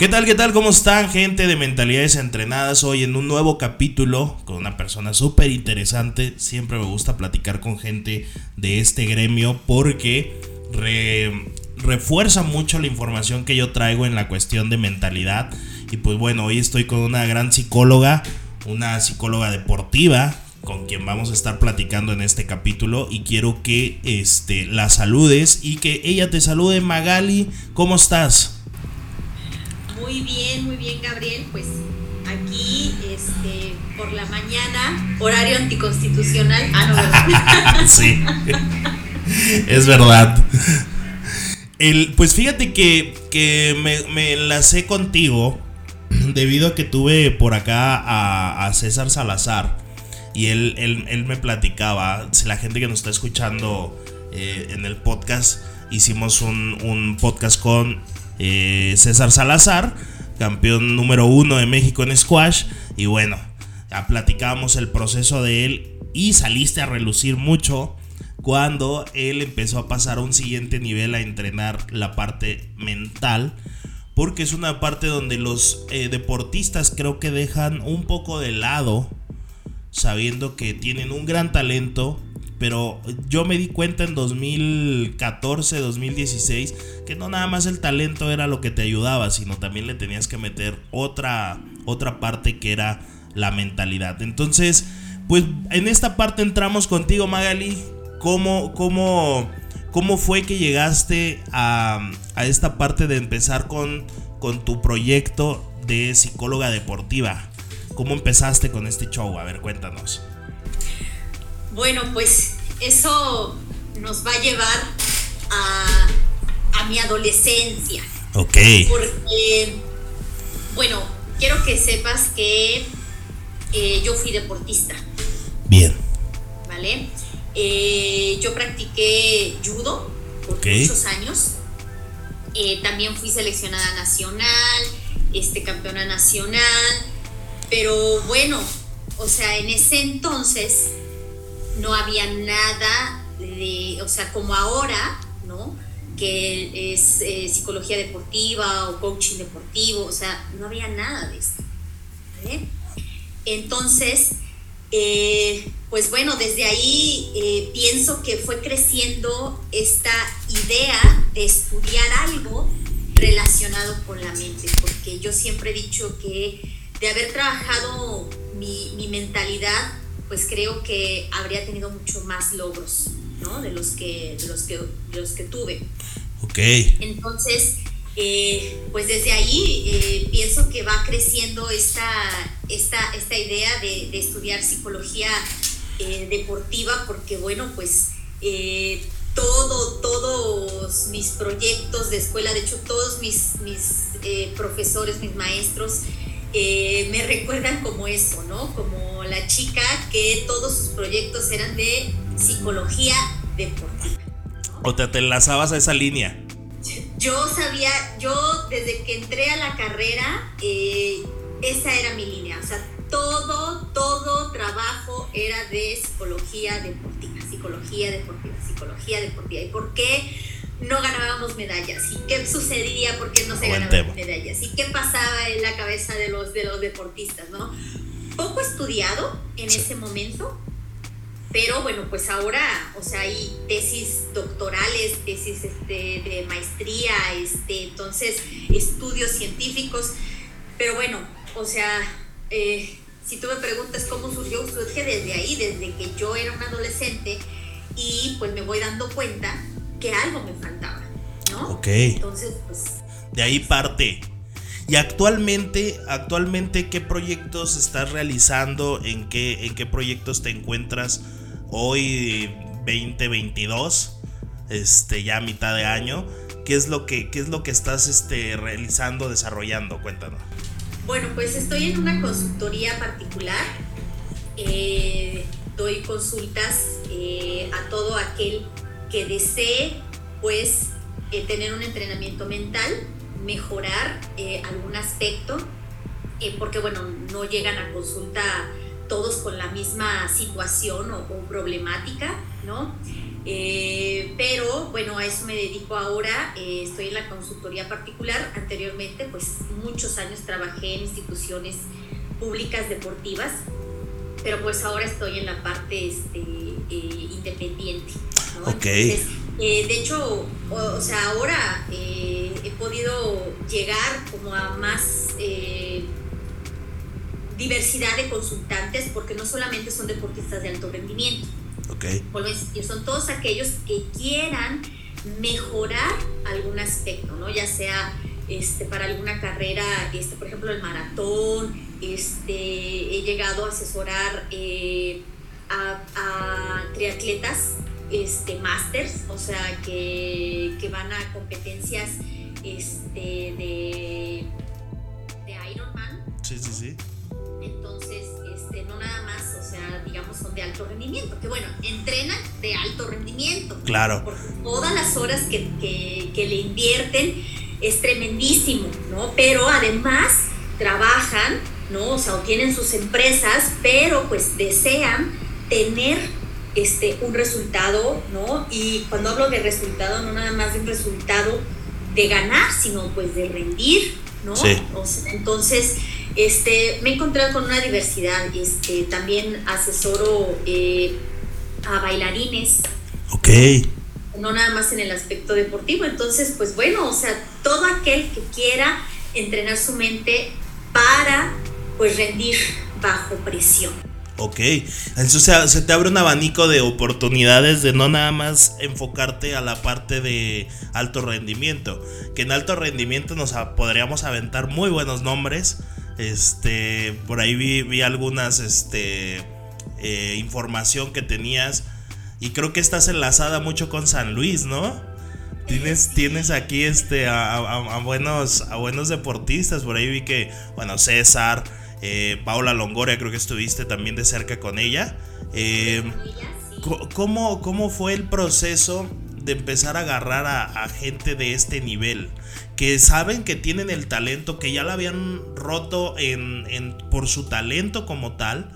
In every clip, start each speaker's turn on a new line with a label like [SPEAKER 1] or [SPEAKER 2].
[SPEAKER 1] ¿Qué tal, qué tal? ¿Cómo están, gente de Mentalidades Entrenadas? Hoy en un nuevo capítulo con una persona súper interesante. Siempre me gusta platicar con gente de este gremio porque refuerza mucho la información que yo traigo en la cuestión de mentalidad. Y pues bueno, hoy estoy con una gran psicóloga, una psicóloga deportiva con quien vamos a estar platicando en este capítulo y quiero que este, la saludes y que ella te salude. Magali, ¿cómo estás?
[SPEAKER 2] Muy bien, muy bien, Gabriel. Pues aquí, este, por la mañana, horario anticonstitucional. Ah,
[SPEAKER 1] no, sí. es verdad. El, pues fíjate que, me, enlacé contigo debido a que tuve por acá a, César Salazar y él, él, me platicaba, si la gente que nos está escuchando eh, en el podcast, hicimos un, un podcast con eh, César Salazar, campeón número uno de México en squash. Y bueno, ya platicábamos el proceso de él y saliste a relucir mucho cuando él empezó a pasar a un siguiente nivel a entrenar la parte mental. Porque es una parte donde los eh, deportistas creo que dejan un poco de lado, sabiendo que tienen un gran talento, pero yo me di cuenta en 2014, 2016 que no nada más el talento era lo que te ayudaba, sino también le tenías que meter otra otra parte que era la mentalidad. Entonces, pues en esta parte entramos contigo, Magali. ¿Cómo, cómo, cómo fue que llegaste a, a esta parte de empezar con, con tu proyecto de psicóloga deportiva? ¿Cómo empezaste con este show? A ver, cuéntanos.
[SPEAKER 2] Bueno, pues eso nos va a llevar a, a mi adolescencia.
[SPEAKER 1] Ok.
[SPEAKER 2] Porque, bueno, quiero que sepas que eh, yo fui deportista.
[SPEAKER 1] Bien.
[SPEAKER 2] ¿Vale? Eh, yo practiqué judo por muchos años. Eh, también fui seleccionada nacional, este, campeona nacional. Pero bueno, o sea, en ese entonces no había nada de, o sea, como ahora, ¿no? Que es eh, psicología deportiva o coaching deportivo, o sea, no había nada de esto. Entonces, eh, pues bueno, desde ahí eh, pienso que fue creciendo esta idea de estudiar algo relacionado con la mente, porque yo siempre he dicho que de haber trabajado mi mentalidad pues creo que habría tenido mucho más logros, ¿no? De los que, de los que, los que tuve.
[SPEAKER 1] Ok.
[SPEAKER 2] Entonces, eh, pues desde ahí eh, pienso que va creciendo esta, esta, esta idea de, estudiar psicología eh, deportiva, porque bueno, pues todo, todos mis proyectos de escuela, de hecho todos mis, mis profesores, mis maestros, me recuerdan como eso, ¿no? Como la chica que todos sus proyectos eran de psicología deportiva.
[SPEAKER 1] ¿O te, enlazabas a esa línea?
[SPEAKER 2] Yo sabía, yo desde que entré a la carrera, eh, esa era mi línea. O sea, todo, todo trabajo era de psicología deportiva, psicología deportiva, psicología deportiva. ¿Y por qué? no ganábamos medallas y qué sucedía porque no se ganaban medallas y qué pasaba en la cabeza de los, de los deportistas, ¿no? Poco estudiado en ese momento, pero bueno, pues ahora, o sea, hay tesis doctorales, tesis este, de maestría, este, entonces estudios científicos, pero bueno, o sea, eh, si tú me preguntas cómo surgió, surge desde ahí, desde que yo era un adolescente y pues me voy dando cuenta que algo me faltaba, ¿no?
[SPEAKER 1] Ok.
[SPEAKER 2] Entonces, pues...
[SPEAKER 1] De ahí parte. Y actualmente, actualmente, ¿qué proyectos estás realizando? ¿En qué, en qué proyectos te encuentras hoy 2022? Este, ya mitad de año. ¿Qué es lo que, qué es lo que estás este, realizando, desarrollando? Cuéntanos.
[SPEAKER 2] Bueno, pues estoy en una consultoría particular. Eh, doy consultas eh, a todo aquel que desee pues eh, tener un entrenamiento mental, mejorar eh, algún aspecto, eh, porque bueno, no llegan a consulta todos con la misma situación o, problemática, ¿no? Eh, pero bueno, a eso me dedico ahora. Eh, estoy en la consultoría particular. Anteriormente, pues muchos años trabajé en instituciones públicas deportivas, pero pues ahora estoy en la parte este, eh, independiente. De hecho, o, sea, ahora he podido llegar como a más diversidad de consultantes porque no solamente son deportistas de alto rendimiento
[SPEAKER 1] Okay.
[SPEAKER 2] son todos aquellos que quieran mejorar algún aspecto, ¿no? Ya sea este, para alguna carrera, este, por ejemplo, el maratón, este, he llegado a asesorar eh, a, triatletas este, masters, o sea, que, que van a competencias este, de, de Ironman.
[SPEAKER 1] Sí, sí, sí.
[SPEAKER 2] Entonces, este, no nada más digamos, son de alto rendimiento. Que bueno, entrenan de alto rendimiento.
[SPEAKER 1] Claro.
[SPEAKER 2] Porque todas las horas que, que, le invierten es tremendísimo, ¿no? Pero además trabajan, ¿no? O sea, o tienen sus empresas, pero pues desean tener este, un resultado, ¿no? Y cuando hablo de resultado, no nada más de un resultado de ganar, sino pues de rendir, ¿no?
[SPEAKER 1] Sí.
[SPEAKER 2] entonces, este, me he encontrado con una diversidad. Este, también asesoro eh, a bailarines.
[SPEAKER 1] Ok.
[SPEAKER 2] No nada más en el aspecto deportivo. Entonces, pues bueno, o sea, todo aquel que quiera entrenar su mente para pues rendir bajo presión.
[SPEAKER 1] Ok, entonces se te abre un abanico de oportunidades de no nada más enfocarte a la parte de alto rendimiento, que en alto rendimiento nos podríamos aventar muy buenos nombres, este, por ahí vi, algunas, este, eh, información que tenías. Y creo que estás enlazada mucho con San Luis, ¿no? Tienes, tienes aquí este, a, buenos, a buenos deportistas. Por ahí vi que, bueno, César, eh, Paula Longoria, creo que estuviste también de cerca con ella. Eh, ¿cómo, ¿Cómo fue el proceso de empezar a agarrar a, gente de este nivel? que saben que tienen el talento, que ya la habían roto en, por su talento como tal,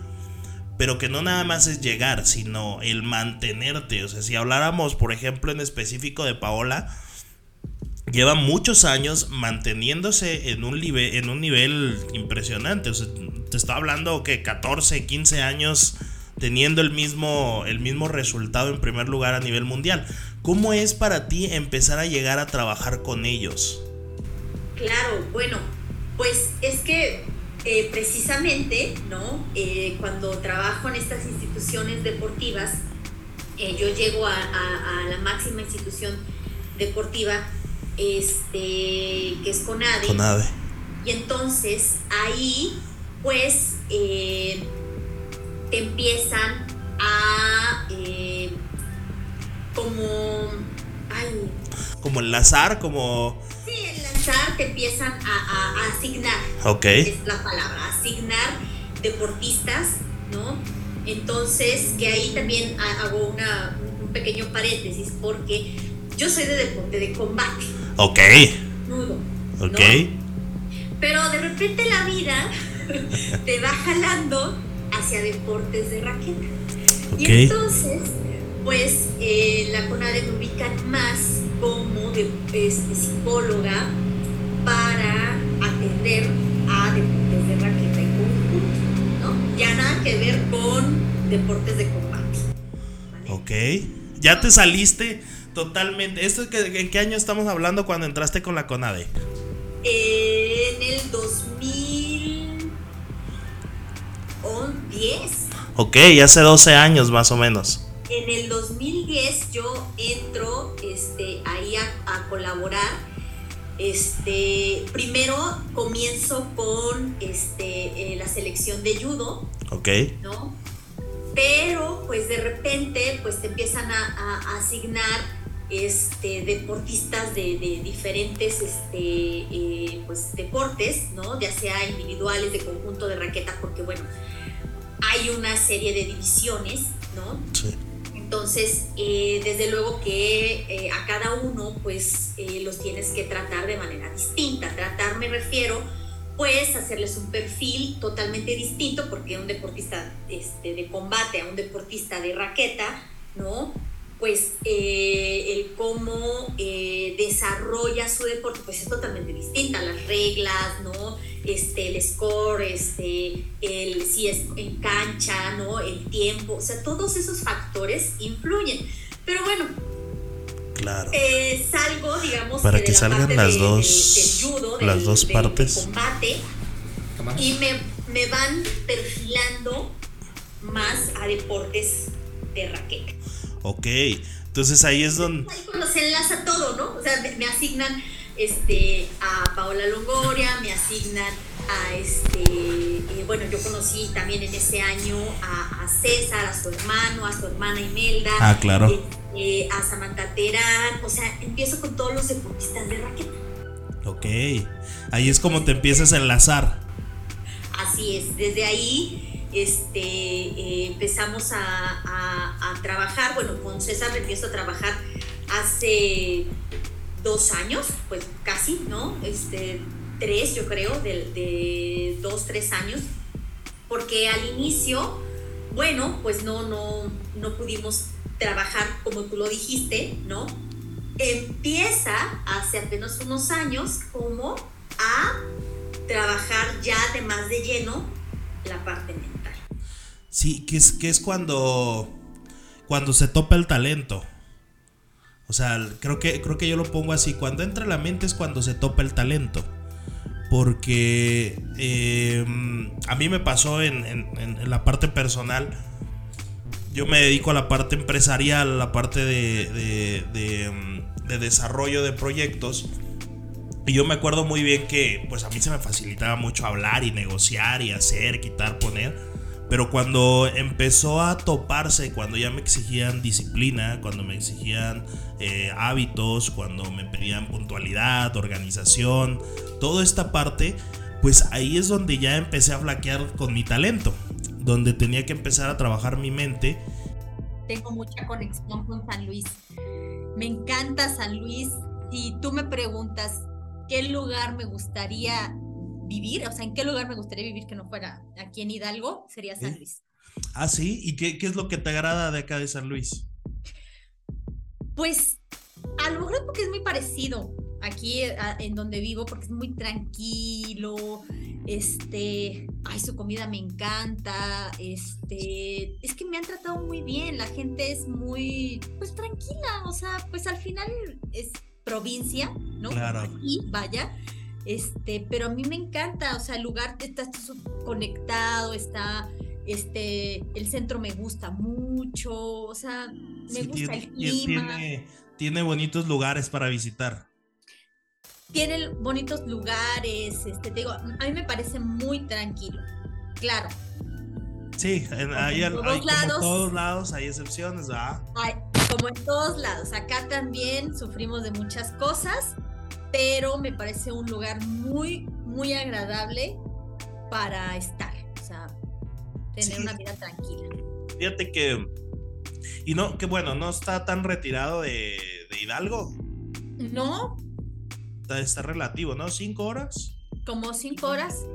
[SPEAKER 1] pero que no nada más es llegar, sino el mantenerte. O sea, si habláramos, por ejemplo, en específico de Paola, lleva muchos años manteniéndose en un, nivel, en un nivel impresionante. O sea, te está hablando que 14, 15 años teniendo el mismo, el mismo resultado en primer lugar a nivel mundial. ¿Cómo es para ti empezar a llegar a trabajar con ellos?
[SPEAKER 2] Claro, bueno, pues es que eh, precisamente, ¿no? Eh, cuando trabajo en estas instituciones deportivas, eh, yo llego a, la máxima institución deportiva, este, que es CONADE.
[SPEAKER 1] CONADE.
[SPEAKER 2] Y entonces ahí, pues, te empiezan a como, ay,
[SPEAKER 1] como enlazar, como
[SPEAKER 2] te empiezan a, asignar.
[SPEAKER 1] Ok.
[SPEAKER 2] Es la palabra, asignar deportistas, ¿no? Entonces, que ahí también hago una, un pequeño paréntesis porque yo soy de deporte de combate.
[SPEAKER 1] Ok.
[SPEAKER 2] Nudo.
[SPEAKER 1] Ok.
[SPEAKER 2] Pero de repente la vida te va jalando hacia deportes de raqueta. Y entonces, pues eh, la CONADE me ubican más como de, este, psicóloga para atender a deportes de raqueta y conjunto, ¿no? Ya nada que ver con deportes de combate.
[SPEAKER 1] Ok. Ya te saliste totalmente. ¿Esto ¿En qué año estamos hablando cuando entraste con la CONADE?
[SPEAKER 2] En el 2010.
[SPEAKER 1] Ok, hace 12 años más o menos.
[SPEAKER 2] En el 2010 yo entro este, ahí a colaborar este, primero comienzo con este, eh, la selección de judo.
[SPEAKER 1] Ok.
[SPEAKER 2] ¿No? Pero pues de repente pues te empiezan a, asignar este, deportistas de, diferentes este, eh, pues, deportes, ¿no? Ya sea individuales, de conjunto, de raqueta, porque bueno, hay una serie de divisiones, ¿no?
[SPEAKER 1] Sí.
[SPEAKER 2] Entonces, eh, desde luego que eh, a cada uno, pues, los tienes que tratar de manera distinta. Tratar me refiero, pues, hacerles un perfil totalmente distinto, porque un deportista este, de combate a un deportista de raqueta, ¿no? Pues eh, el cómo eh, desarrolla su deporte, pues es totalmente distinta, las reglas, ¿no? Este, el score, este, el, si es en cancha, ¿no? El tiempo, o sea, todos esos factores influyen. Pero bueno,
[SPEAKER 1] Claro.
[SPEAKER 2] Eh, salgo, digamos,
[SPEAKER 1] para que, salgan las dos, judo, las dos partes.
[SPEAKER 2] combate y me, me, van perfilando más a deportes de raqueta.
[SPEAKER 1] Ok, entonces ahí es donde...
[SPEAKER 2] Ahí cuando se enlaza todo, ¿no? O sea, me, asignan este, a Paola Longoria, me asignan a este, eh, bueno, yo conocí también en ese año a, César, a su hermano, a su hermana Imelda.
[SPEAKER 1] Ah, claro. Eh,
[SPEAKER 2] eh, a Samantha Terán, o sea, empiezo con todos los deportistas de raqueta.
[SPEAKER 1] Ok, ahí es como te empiezas a enlazar.
[SPEAKER 2] Así es, desde ahí este, eh, empezamos a, trabajar, bueno, con César empiezo a trabajar hace dos años, pues casi, ¿no? Este, tres, yo creo, de, dos, tres años, porque al inicio, bueno, pues no, no, no pudimos trabajar como tú lo dijiste, ¿no? Empieza hace apenas unos años como a trabajar ya de más de lleno la parte mental.
[SPEAKER 1] Sí, que es, que es cuando, cuando se topa el talento. O sea, creo que, creo que yo lo pongo así, cuando entra la mente es cuando se topa el talento. Porque em, a mí me pasó en, en la parte personal yo me dedico a la parte empresarial, a la parte de, mm, de, desarrollo de proyectos. Y yo me acuerdo muy bien que pues a mí se me facilitaba mucho hablar y negociar y hacer, quitar, poner. Pero cuando empezó a toparse, cuando ya me exigían disciplina, cuando me exigían eh, hábitos, cuando me pedían puntualidad, organización, toda esta parte, pues ahí es donde ya empecé a flaquear con mi talento donde tenía que empezar a trabajar mi mente.
[SPEAKER 2] Tengo mucha conexión con San Luis. Me encanta San Luis. Si tú me preguntas qué lugar me gustaría vivir, o sea, en qué lugar me gustaría vivir que no fuera aquí en Hidalgo, sería San Luis.
[SPEAKER 1] Ah, sí. ¿Y qué, qué es lo que te agrada de acá de San Luis?
[SPEAKER 2] Pues a lo mejor porque es muy parecido aquí en donde vivo, porque es muy tranquilo, este, ay, su comida me encanta, este, es que me han tratado muy bien, la gente es muy, pues tranquila, o sea, pues al final es provincia, ¿no?
[SPEAKER 1] Claro.
[SPEAKER 2] Y vaya, este, pero a mí me encanta, o sea, el lugar está conectado, está, este, el centro me gusta mucho, o sea, me gusta el clima.
[SPEAKER 1] Tiene, tiene bonitos lugares para visitar
[SPEAKER 2] tiene bonitos lugares, este, te digo, a mí me parece muy tranquilo, claro.
[SPEAKER 1] Sí, hay, en todos, lados, todos lados hay excepciones, ¿verdad?
[SPEAKER 2] como en todos lados, acá también sufrimos de muchas cosas, pero me parece un lugar muy, muy agradable para estar, o sea, tener una vida tranquila.
[SPEAKER 1] Fíjate que, y no, que bueno, no está tan retirado de, de Hidalgo.
[SPEAKER 2] No,
[SPEAKER 1] está, relativo, ¿no? ¿Cinco horas?
[SPEAKER 2] Como cinco horas,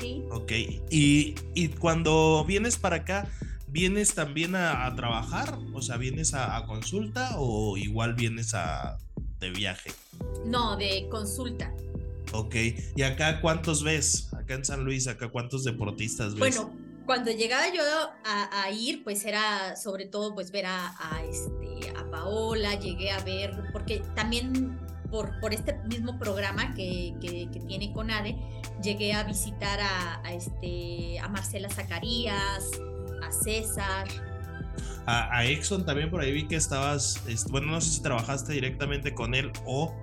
[SPEAKER 2] sí.
[SPEAKER 1] Ok, y, cuando vienes para acá, ¿vienes también a, trabajar? O sea, ¿vienes a, consulta o igual vienes a de viaje?
[SPEAKER 2] No, de consulta.
[SPEAKER 1] Ok, ¿y acá cuántos ves? Acá en San Luis, acá cuántos deportistas ves?
[SPEAKER 2] Bueno, cuando llegaba yo a, ir, pues era sobre todo pues ver a, a, este, a Paola, llegué a ver, porque también por, este mismo programa que, que, tiene CONADE, llegué a visitar a, este, a Marcela Zacarías, a César.
[SPEAKER 1] A, Exxon también por ahí vi que estabas, bueno, no sé si trabajaste directamente con él o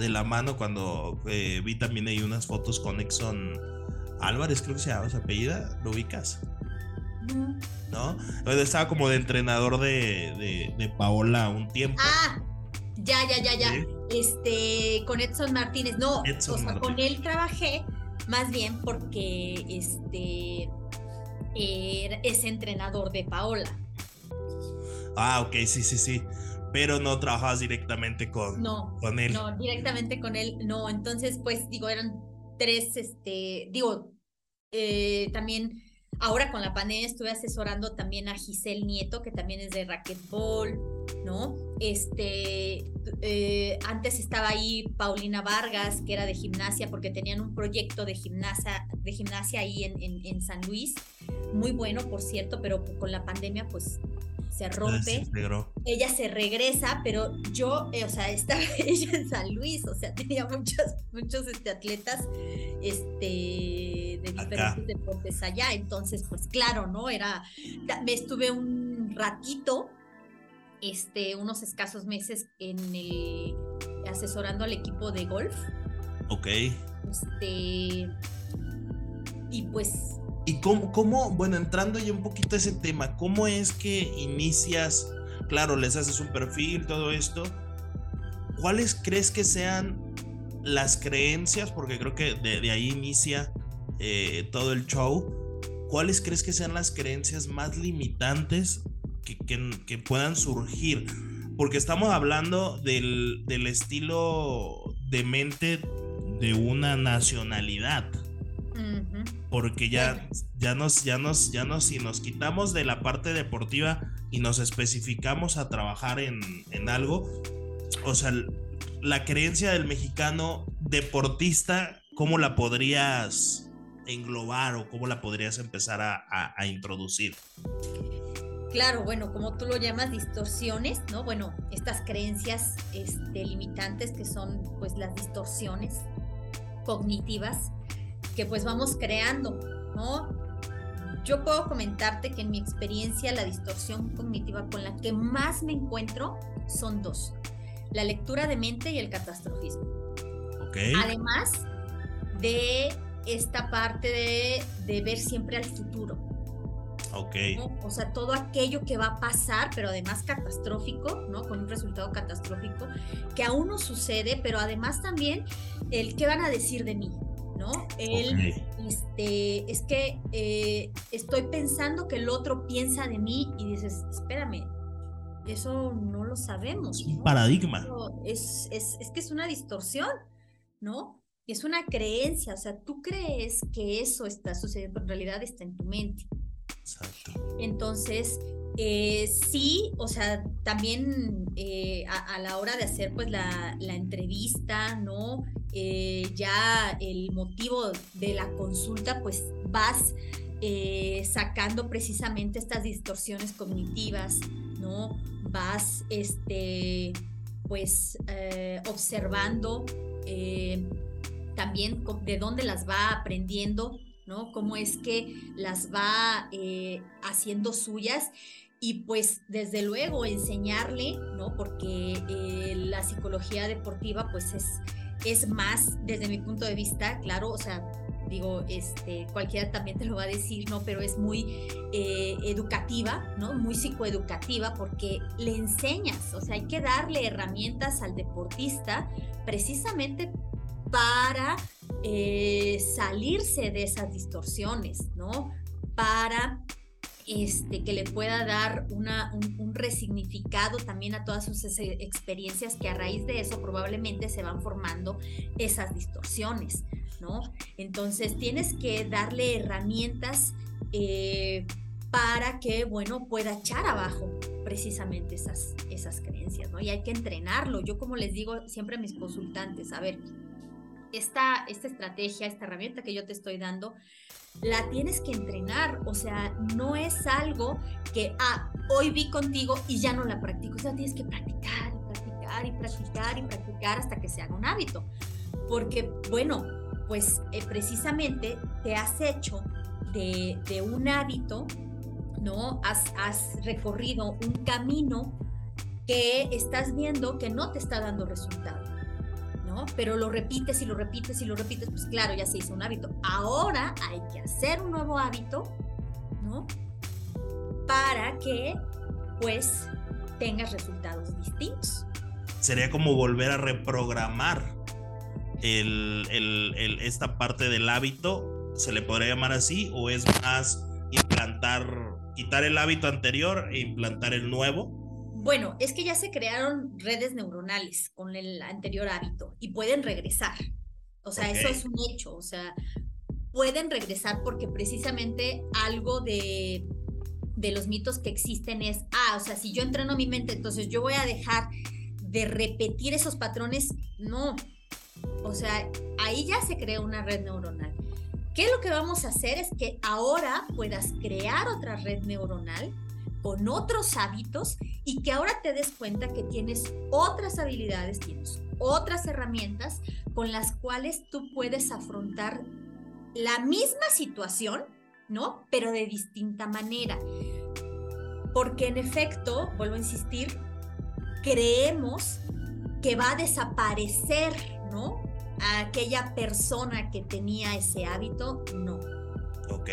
[SPEAKER 1] de la mano cuando eh, vi también ahí unas fotos con Exxon Álvarez, creo que se llama su apellida, ¿lo ubicas? No. ¿No? Estaba como de entrenador de, de, de Paola un tiempo.
[SPEAKER 2] Ah, ya, ya, ya, ya. Este, con Edson Martínez. No, o sea, con él trabajé más bien porque este es entrenador de Paola.
[SPEAKER 1] Ah, ok, sí, sí, sí. Pero no trabajabas directamente con,
[SPEAKER 2] no,
[SPEAKER 1] con él.
[SPEAKER 2] No, directamente con él, no. Entonces, pues, digo, eran tres, este, digo, eh, también ahora con la pandemia estuve asesorando también a Giselle Nieto, que también es de racquetball, ¿no? Este, eh, antes estaba ahí Paulina Vargas, que era de gimnasia, porque tenían un proyecto de gimnasia, de gimnasia ahí en, en San Luis, muy bueno, por cierto, pero con la pandemia, pues se rompe. Ella se regresa, pero yo, eh, o sea, estaba ella en San Luis, o sea, tenía muchos, muchos este, atletas este, de diferentes deportes allá. Entonces, pues claro, ¿no? Era, me estuve un ratito, este, unos escasos meses en el, asesorando al equipo de golf.
[SPEAKER 1] Ok.
[SPEAKER 2] Este, y pues
[SPEAKER 1] ¿Y cómo, cómo, bueno, entrando ya un poquito a ese tema, cómo es que inicias, claro, les haces un perfil, todo esto, ¿cuáles crees que sean las creencias? Porque creo que de, ahí inicia eh, todo el show. ¿Cuáles crees que sean las creencias más limitantes que, que, puedan surgir? Porque estamos hablando del, del estilo de mente de una nacionalidad porque ya, ya nos, ya nos, ya nos, si nos quitamos de la parte deportiva y nos especificamos a trabajar en, algo, o sea, la creencia del mexicano deportista, ¿cómo la podrías englobar o cómo la podrías empezar a, introducir?
[SPEAKER 2] Claro, bueno, como tú lo llamas, distorsiones, ¿no? Bueno, estas creencias este, limitantes que son pues las distorsiones cognitivas que pues vamos creando, ¿no? Yo puedo comentarte que en mi experiencia la distorsión cognitiva con la que más me encuentro son dos, la lectura de mente y el catastrofismo.
[SPEAKER 1] Okay.
[SPEAKER 2] Además de esta parte de, de ver siempre al futuro.
[SPEAKER 1] Ok.
[SPEAKER 2] O sea, todo aquello que va a pasar, pero además catastrófico, ¿no? Con un resultado catastrófico, que aún no sucede, pero además también el qué van a decir de mí, ¿no? Él, este, es que eh, estoy pensando que el otro piensa de mí y dices, espérame, eso no lo sabemos.
[SPEAKER 1] un paradigma.
[SPEAKER 2] Es, es, es, que es una distorsión, ¿no? Es una creencia, o sea, tú crees que eso está sucediendo, en realidad está en tu mente. Entonces, eh, sí, o sea, también eh, a, la hora de hacer pues la, entrevista, ¿no? Eh, ya el motivo de la consulta, pues vas sacando precisamente estas distorsiones cognitivas, ¿no? Vas, este, pues, observando también de dónde las va aprendiendo, ¿no? Cómo es que las va haciendo suyas y pues desde luego enseñarle, ¿no? Porque la psicología deportiva pues es es más, desde mi punto de vista, claro, o sea, digo, este, cualquiera también te lo va a decir, ¿no? Pero es muy eh, educativa, ¿no? Muy psicoeducativa porque le enseñas, o sea, hay que darle herramientas al deportista precisamente para eh, salirse de esas distorsiones, ¿no? Para este, que le pueda dar un, resignificado también a todas sus experiencias que a raíz de eso probablemente se van formando esas distorsiones, ¿no? Entonces tienes que darle herramientas eh, para que, bueno, pueda echar abajo precisamente esas, esas creencias, ¿no? Y hay que entrenarlo. Yo como les digo siempre a mis consultantes, a ver, esta, esta estrategia, esta herramienta que yo te estoy dando, la tienes que entrenar, o sea, no es algo que, ah, hoy vi contigo y ya no la practico, o sea, tienes que practicar y practicar y practicar y practicar hasta que se haga un hábito, porque, bueno, pues eh, precisamente te has hecho de, de un hábito, ¿no? Has, has recorrido un camino que estás viendo que no te está dando Pero lo repites y lo repites y lo repites, pues claro, ya se hizo un hábito. Ahora hay que hacer un nuevo hábito, ¿no? Para que, pues, tengas resultados distintos.
[SPEAKER 1] Sería como volver a reprogramar el, esta parte del hábito, ¿se le podría llamar así? ¿O es más implantar, quitar el hábito anterior e implantar el nuevo?
[SPEAKER 2] Bueno, es que ya se crearon redes neuronales con el anterior hábito y pueden regresar. O sea, eso es un hecho. O sea, pueden regresar porque precisamente algo de, de los mitos que existen es, ah, o sea, si yo entreno mi mente, entonces yo voy a dejar de repetir esos patrones. No, o sea, ahí ya se crea una red neuronal. ¿Qué es lo que vamos a hacer? Es que ahora puedas crear otra red neuronal con otros hábitos y que ahora te des cuenta que tienes otras habilidades, tienes otras herramientas con las cuales tú puedes afrontar la misma situación, ¿no? Pero de distinta manera. Porque en efecto, vuelvo a insistir, creemos que va a desaparecer, ¿no? aquella persona que tenía ese hábito, no.
[SPEAKER 1] Ok,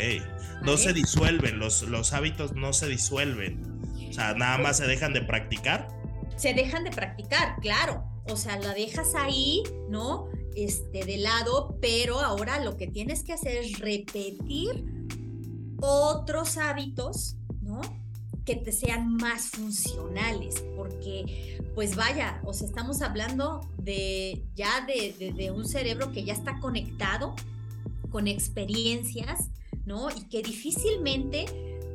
[SPEAKER 1] no se disuelven, los, los hábitos no se disuelven. O sea, nada más se dejan de practicar.
[SPEAKER 2] Se dejan de practicar, claro. O sea, la dejas ahí, ¿no? Este, de lado, pero ahora lo que tienes que hacer es repetir otros hábitos, ¿no? que te sean más funcionales, porque pues vaya, o sea, estamos hablando de ya de, de, un cerebro que ya está conectado con experiencias, ¿no? Y que difícilmente,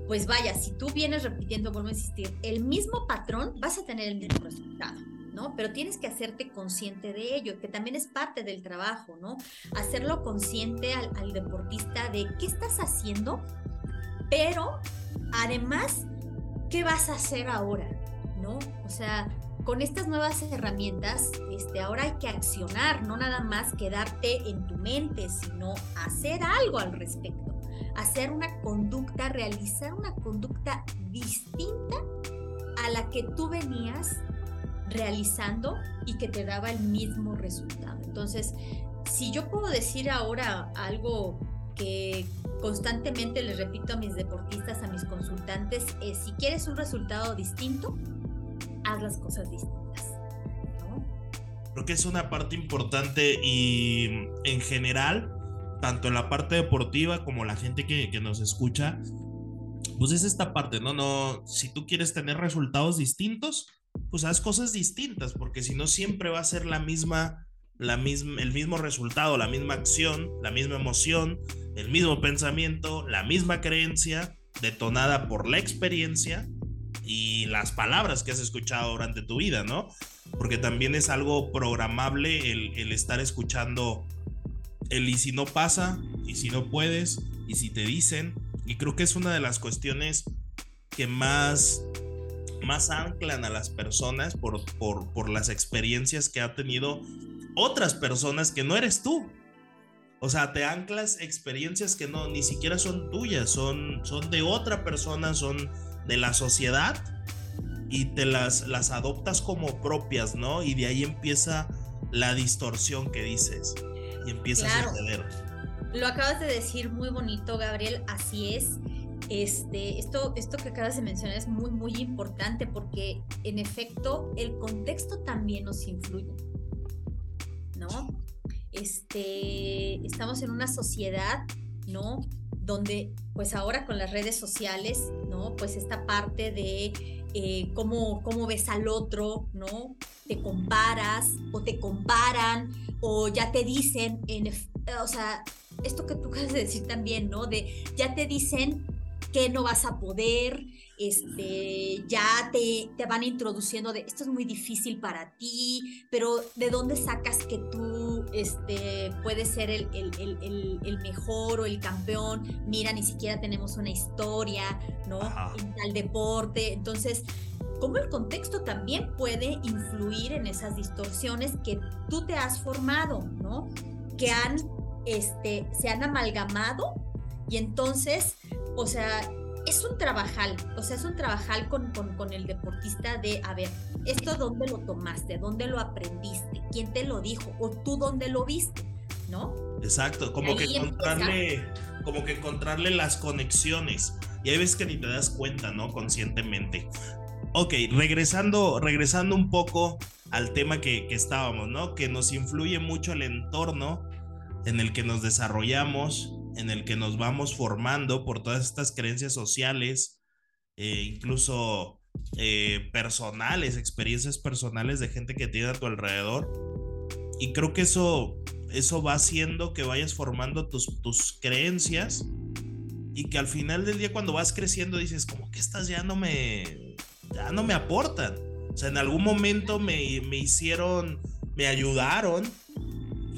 [SPEAKER 2] pues vaya, si tú vienes repitiendo, vuelvo a insistir, el mismo patrón, vas a tener el mismo resultado. ¿no? Pero tienes que hacerte consciente de ello, que también es parte del trabajo, ¿no? Hacerlo consciente al, al deportista de qué estás haciendo, pero además ¿qué vas a hacer ahora? ¿No? O sea, con estas nuevas herramientas, este, ahora hay que accionar, no nada más quedarte en tu mente, sino hacer algo al respecto, hacer una conducta, realizar una conducta distinta a la que tú venías realizando y que te daba el mismo resultado. Entonces, si yo puedo decir ahora algo que constantemente les repito a mis deportistas, a mis consultantes, es si quieres un resultado distinto, haz las cosas distintas.
[SPEAKER 1] Creo que es una parte importante y en general, tanto en la parte deportiva como la gente que, que nos escucha, pues es esta parte, ¿no? No, si tú quieres tener resultados distintos, pues haz cosas distintas, porque si no siempre va a ser la misma la misma, el mismo resultado, la misma acción, la misma emoción, el mismo pensamiento, la misma creencia, detonada por la experiencia y las palabras que has escuchado durante tu vida, ¿no? Porque también es algo programable el, el estar escuchando el y si no pasa, y si no puedes, y si te dicen, y creo que es una de las cuestiones que más más anclan a las personas por, por, por las experiencias que ha tenido otras personas que no eres tú. O sea, te anclas experiencias que no, ni siquiera son tuyas, son, son de otra persona, son de la sociedad y te las, las adoptas como propias, ¿no? Y de ahí empieza la distorsión que dices y empieza a suceder.
[SPEAKER 2] Lo acabas de decir muy bonito, Gabriel, así es. Este, esto, esto que acabas de mencionar es muy, muy importante porque en efecto el contexto también nos influye. ¿no? Este, estamos en una sociedad, ¿no? Donde, pues ahora con las redes sociales, ¿no? Pues esta parte de eh, cómo, cómo ves al otro, ¿no? Te comparas o te comparan o ya te dicen, en, o sea, esto que tú acabas de decir también, ¿no? De ya te dicen que no vas a poder, este, ya te, te van introduciendo de esto es muy difícil para ti, pero ¿de dónde sacas que tú este, puedes ser el, el, mejor o el campeón? Mira, ni siquiera tenemos una historia, ¿no? En tal deporte. Entonces, cómo el contexto también puede influir en esas distorsiones que tú te has formado, ¿no? Que han, este, se han amalgamado y entonces, o sea, es un trabajal, o sea, es un trabajal con, con, el deportista de, a ver, ¿esto dónde lo tomaste? ¿Dónde lo aprendiste? ¿Quién te lo dijo? ¿O tú dónde lo viste? ¿No?
[SPEAKER 1] Exacto, como que encontrarle, como que encontrarle las conexiones. Y hay veces que ni te das cuenta, ¿no? Conscientemente. Ok, regresando, regresando un poco al tema que, que estábamos, ¿no? Que nos influye mucho el entorno en el que nos desarrollamos, en el que nos vamos formando por todas estas creencias sociales, eh, incluso eh, personales, experiencias personales de gente que tiene a tu alrededor. Y creo que eso eso va haciendo que vayas formando tus, tus creencias y que al final del día cuando vas creciendo dices como que estas ya no me ya no me aportan o sea en algún momento me, me hicieron me ayudaron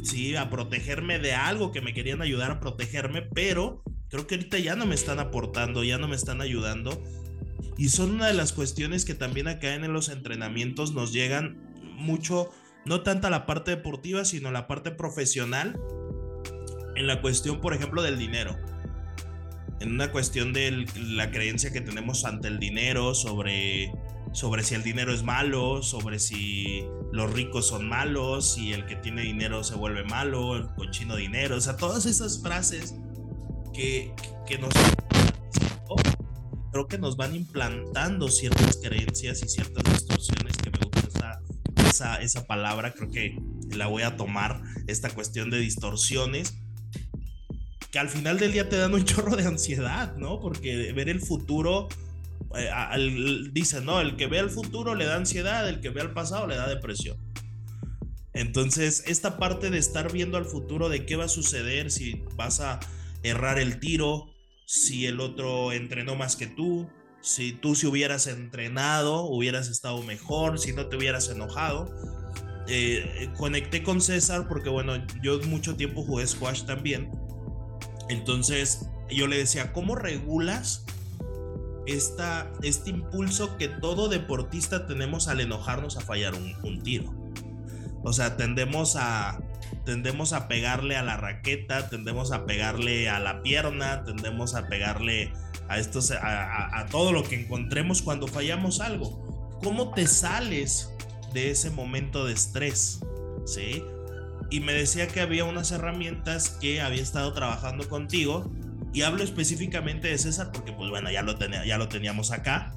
[SPEAKER 1] sí a protegerme de algo que me querían ayudar a protegerme pero creo que ahorita ya no me están aportando ya no me están ayudando. Y son una de las cuestiones que también acá en los entrenamientos nos llegan mucho no tanto a la parte deportiva sino a la parte profesional en la cuestión por ejemplo del dinero. En una cuestión de la creencia que tenemos ante el dinero, sobre, sobre si el dinero es malo, sobre si los ricos son malos, si el que tiene dinero se vuelve malo, el cochino dinero, o sea, todas esas frases que, que nos creo que nos van implantando ciertas creencias y ciertas distorsiones que me gusta esa, esa, esa palabra, creo que la voy a tomar, esta cuestión de distorsiones que al final del día te dan un chorro de ansiedad, ¿no? Porque ver el futuro, eh, dicen, ¿no? El que ve el futuro le da ansiedad, el que ve al pasado le da depresión. Entonces, esta parte de estar viendo al futuro de qué va a suceder, si vas a errar el tiro, si el otro entrenó más que tú, si tú si hubieras entrenado, hubieras estado mejor, si no te hubieras enojado. Eh, conecté con César porque, bueno, yo mucho tiempo jugué squash también entonces yo le decía, ¿cómo regulas esta, este impulso que todo deportista tenemos al enojarnos a fallar un, tiro? O sea, tendemos a, tendemos a pegarle a la raqueta, tendemos a pegarle a la pierna, tendemos a pegarle a, estos, a, a todo lo que encontremos cuando fallamos algo. ¿Cómo te sales de ese momento de estrés? ¿Sí? y me decía que había unas herramientas que había estado trabajando contigo y hablo específicamente de César porque pues bueno, ya lo, tenía, ya lo teníamos acá,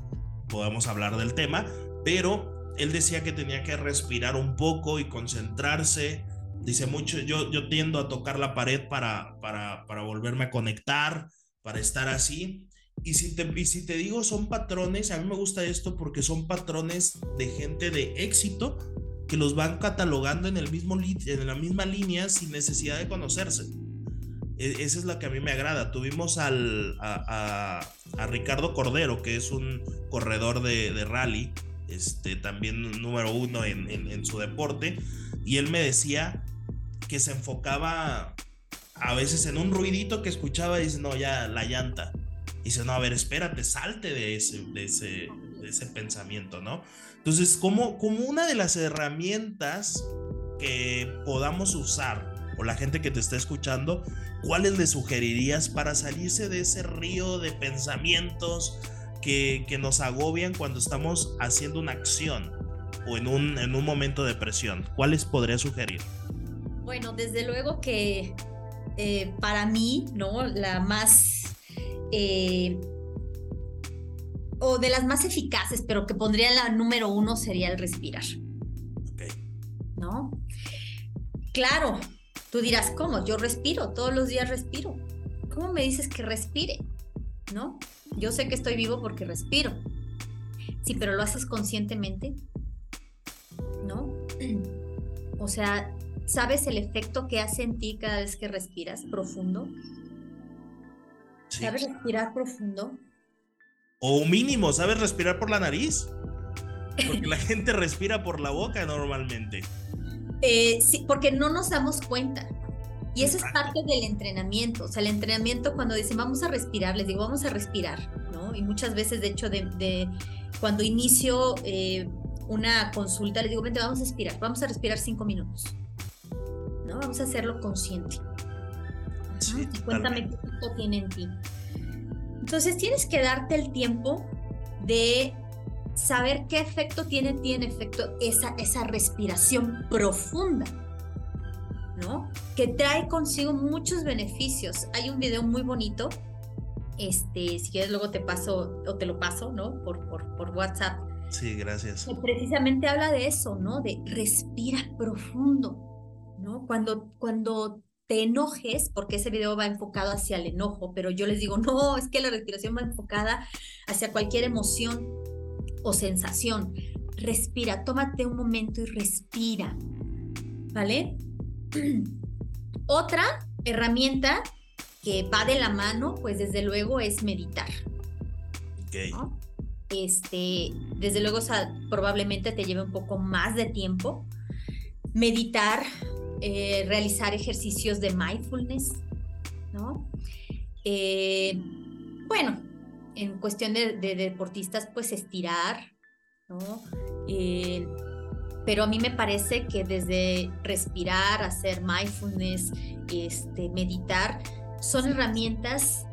[SPEAKER 1] podemos hablar del tema, pero él decía que tenía que respirar un poco y concentrarse. Dice mucho, yo, yo tiendo a tocar la pared para, para, para volverme a conectar, para estar así. Y si, te, y si te digo, son patrones, a mí me gusta esto porque son patrones de gente de éxito que los van catalogando en, el mismo en la misma línea sin necesidad de conocerse. E, esa es la que a mí me agrada. Tuvimos al, a, Ricardo Cordero, que es un corredor de, rally, este, también número uno en, en, su deporte, y él me decía que se enfocaba a veces en un ruidito que escuchaba y dice, no, ya la llanta. Y dice, no, a ver, espérate, salte de ese, de ese, de ese pensamiento, ¿no? Entonces, como, como una de las herramientas que podamos usar, o la gente que te está escuchando, ¿cuáles le sugerirías para salirse de ese río de pensamientos que, que nos agobian cuando estamos haciendo una acción o en un, en un momento de presión? ¿Cuáles podría sugerir?
[SPEAKER 2] Bueno, desde luego que eh, para mí, ¿no? La más eh, o de las más eficaces, pero que pondría la número uno sería el respirar. ¿No? Claro, tú dirás, ¿cómo? Yo respiro, todos los días respiro. ¿Cómo me dices que respire? ¿No? Yo sé que estoy vivo porque respiro. Sí, pero lo haces conscientemente. ¿No? O sea, ¿sabes el efecto que hace en ti cada vez que respiras profundo? ¿Sabes respirar profundo?
[SPEAKER 1] O mínimo, ¿sabes respirar por la nariz? Porque la gente respira por la boca normalmente.
[SPEAKER 2] Eh, sí, porque no nos damos cuenta. Y eso es parte del entrenamiento. O sea, el entrenamiento cuando dicen vamos a respirar, les digo vamos a respirar, ¿no? Y muchas veces, de hecho, de, cuando inicio eh, una consulta, les digo, vente, vamos a respirar, vamos a respirar cinco minutos. ¿No? Vamos a hacerlo consciente. Sí, cuéntame qué tiene en ti. Entonces tienes que darte el tiempo de saber qué efecto tiene, tiene efecto esa, esa respiración profunda, ¿no? Que trae consigo muchos beneficios. Hay un video muy bonito, este, si quieres luego te paso o te lo paso, ¿no? Por, por, por WhatsApp.
[SPEAKER 1] Sí, gracias.
[SPEAKER 2] Que precisamente habla de eso, ¿no? De respira profundo, ¿no? Cuando, cuando te enojes, porque ese video va enfocado hacia el enojo, pero yo les digo, no, es que la respiración va enfocada hacia cualquier emoción o sensación. Respira, tómate un momento y respira, ¿vale? Otra herramienta que va de la mano, pues desde luego es meditar. Este, desde luego, probablemente te lleve un poco más de tiempo. Meditar, eh, realizar ejercicios de mindfulness, ¿no? Eh, bueno, en cuestión de, deportistas, pues estirar, ¿no? Eh, pero a mí me parece que desde respirar, hacer mindfulness, este, meditar, son herramientas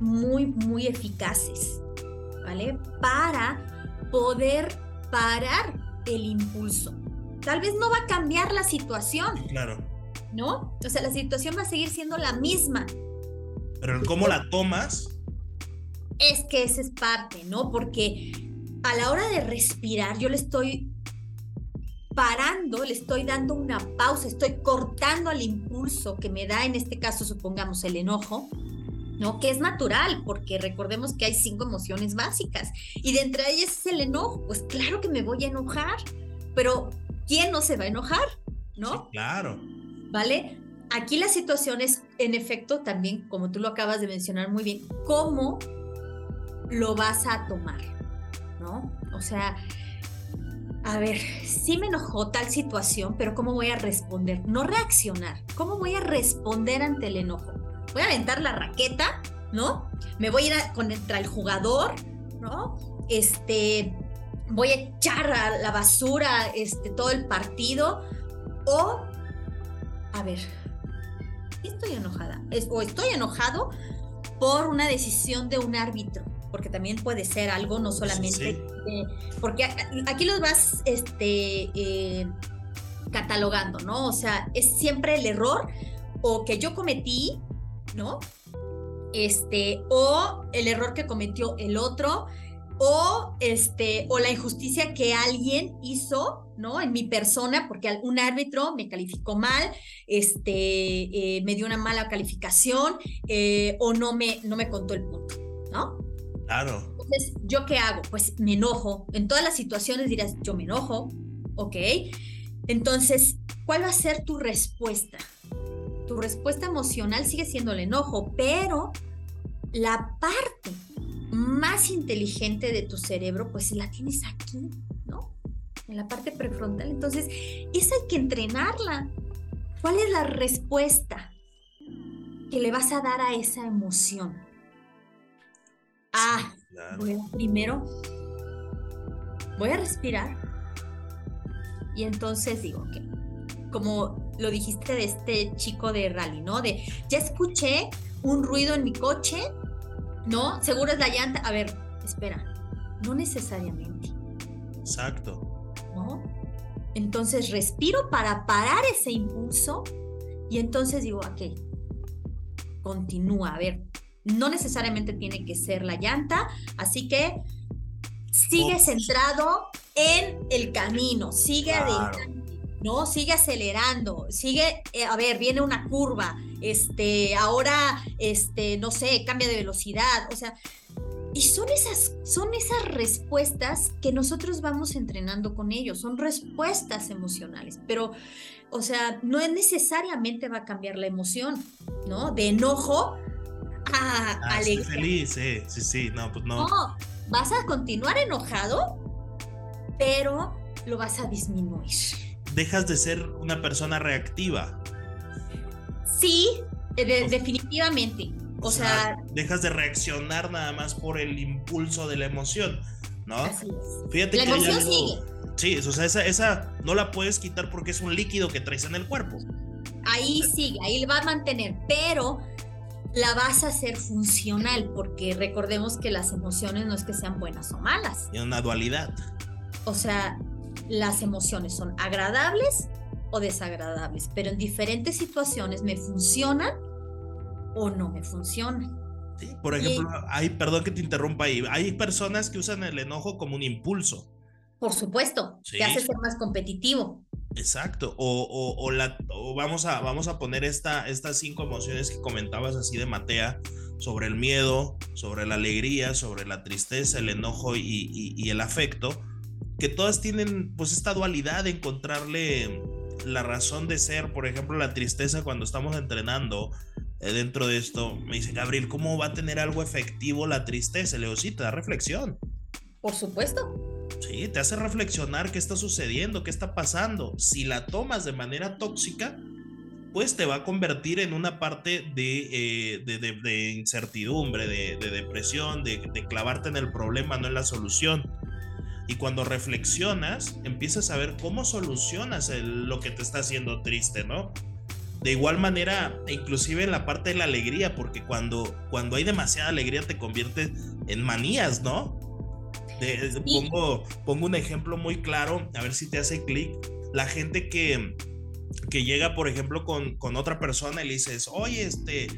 [SPEAKER 2] muy, muy eficaces, ¿vale? Para poder parar el impulso. Tal vez no va a cambiar la situación.
[SPEAKER 1] Claro.
[SPEAKER 2] ¿No? O sea, la situación va a seguir siendo la misma.
[SPEAKER 1] Pero cómo la tomas.
[SPEAKER 2] Es que esa es parte, ¿no? Porque a la hora de respirar, yo le estoy parando, le estoy dando una pausa, estoy cortando el impulso que me da, en este caso, supongamos, el enojo, ¿no? Que es natural, porque recordemos que hay cinco emociones básicas y de entre ellas es el enojo. Pues claro que me voy a enojar, pero ¿quién no se va a enojar? ¿No?
[SPEAKER 1] claro.
[SPEAKER 2] ¿Vale? Aquí la situación es, en efecto, también, como tú lo acabas de mencionar muy bien, cómo lo vas a tomar, ¿no? O sea, a ver, sí me enojó tal situación, pero ¿cómo voy a responder? No reaccionar, ¿cómo voy a responder ante el enojo? Voy a aventar la raqueta, ¿no? Me voy a ir contra el jugador, ¿no? Este, voy a echar a la basura este, todo el partido o, a ver, estoy enojada o estoy enojado por una decisión de un árbitro porque también puede ser algo, no solamente, porque aquí los vas este, eh, catalogando, ¿no? O sea, es siempre el error o que yo cometí, ¿no? Este, o el error que cometió el otro, o este, o la injusticia que alguien hizo, ¿no? En mi persona, porque un árbitro me calificó mal, este, eh, me dio una mala calificación, eh, o no me, no me contó el punto, ¿no?
[SPEAKER 1] Claro.
[SPEAKER 2] Entonces, ¿yo qué hago? Pues me enojo. En todas las situaciones dirás, yo me enojo, ¿ok? Entonces, ¿cuál va a ser tu respuesta? Tu respuesta emocional sigue siendo el enojo, pero la parte más inteligente de tu cerebro, pues la tienes aquí, ¿no? En la parte prefrontal. Entonces, esa hay que entrenarla. ¿Cuál es la respuesta que le vas a dar a esa emoción? Ah, voy a, primero voy a respirar y entonces digo, que como lo dijiste de este chico de rally, ¿no? De, ya escuché un ruido en mi coche, ¿no? Seguro es la llanta. A ver, espera, no necesariamente.
[SPEAKER 1] Exacto.
[SPEAKER 2] ¿No? Entonces respiro para parar ese impulso y entonces digo, ok, continúa, a ver, no necesariamente tiene que ser la llanta, así que sigue centrado en el camino, sigue adelante, ¿no? Sigue acelerando, sigue, eh, a ver, viene una curva, este, ahora, este, no sé, cambia de velocidad, o sea, y son esas, son esas respuestas que nosotros vamos entrenando con ellos, son respuestas emocionales, pero, o sea, no es necesariamente va a cambiar la emoción, ¿no? De enojo Ah, ah
[SPEAKER 1] feliz, sí, sí, sí, no, pues no.
[SPEAKER 2] No, vas a continuar enojado, pero lo vas a disminuir.
[SPEAKER 1] Dejas de ser una persona reactiva.
[SPEAKER 2] Sí, definitivamente. O, sea,
[SPEAKER 1] dejas de reaccionar nada más por el impulso de la emoción, ¿no?
[SPEAKER 2] Así es.
[SPEAKER 1] Fíjate
[SPEAKER 2] la
[SPEAKER 1] que
[SPEAKER 2] emoción sigue.
[SPEAKER 1] Sí, o sea, esa, esa no la puedes quitar porque es un líquido que traes en el cuerpo.
[SPEAKER 2] Ahí sigue, ahí va a mantener, pero la vas a hacer funcional, porque recordemos que las emociones no es que sean buenas o malas.
[SPEAKER 1] Es una dualidad.
[SPEAKER 2] O sea, las emociones son agradables o desagradables, pero en diferentes situaciones me funcionan o no me funcionan.
[SPEAKER 1] Sí, por ejemplo, hay, perdón que te interrumpa ahí, hay personas que usan el enojo como un impulso.
[SPEAKER 2] Por supuesto, que hace ser más competitivo.
[SPEAKER 1] Exacto, o, la, vamos, a, vamos a poner esta, estas cinco emociones que comentabas así de Matea, sobre el miedo, sobre la alegría, sobre la tristeza, el enojo y, el afecto, que todas tienen pues esta dualidad de encontrarle la razón de ser, por ejemplo, la tristeza cuando estamos entrenando eh, dentro de esto, me dice, Gabriel, ¿cómo va a tener algo efectivo la tristeza? Le digo, te da reflexión.
[SPEAKER 2] Por supuesto.
[SPEAKER 1] Sí, te hace reflexionar qué está sucediendo, qué está pasando. Si la tomas de manera tóxica, pues te va a convertir en una parte de, eh, de, incertidumbre, de, depresión, de, clavarte en el problema, no en la solución. Y cuando reflexionas, empiezas a ver cómo solucionas lo que te está haciendo triste, ¿no? De igual manera, inclusive en la parte de la alegría, porque cuando, cuando hay demasiada alegría te convierte en manías, ¿no? Pongo, pongo un ejemplo muy claro, a ver si te hace clic. La gente que, que llega, por ejemplo, con, con otra persona y le dices, oye, este,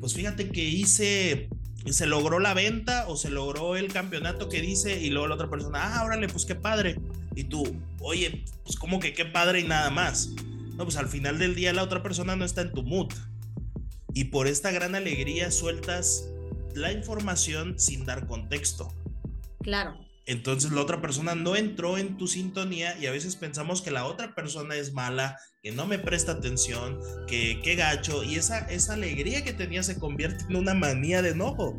[SPEAKER 1] pues fíjate que hice, se logró la venta o se logró el campeonato que dice y luego la otra persona, ah, órale, pues qué padre. Y tú, oye, pues como que qué padre y nada más. No, pues al final del día la otra persona no está en tu mood. Y por esta gran alegría sueltas la información sin dar contexto.
[SPEAKER 2] Claro.
[SPEAKER 1] Entonces la otra persona no entró en tu sintonía y a veces pensamos que la otra persona es mala, que no me presta atención, que qué gacho y esa, esa alegría que tenía se convierte en una manía de enojo.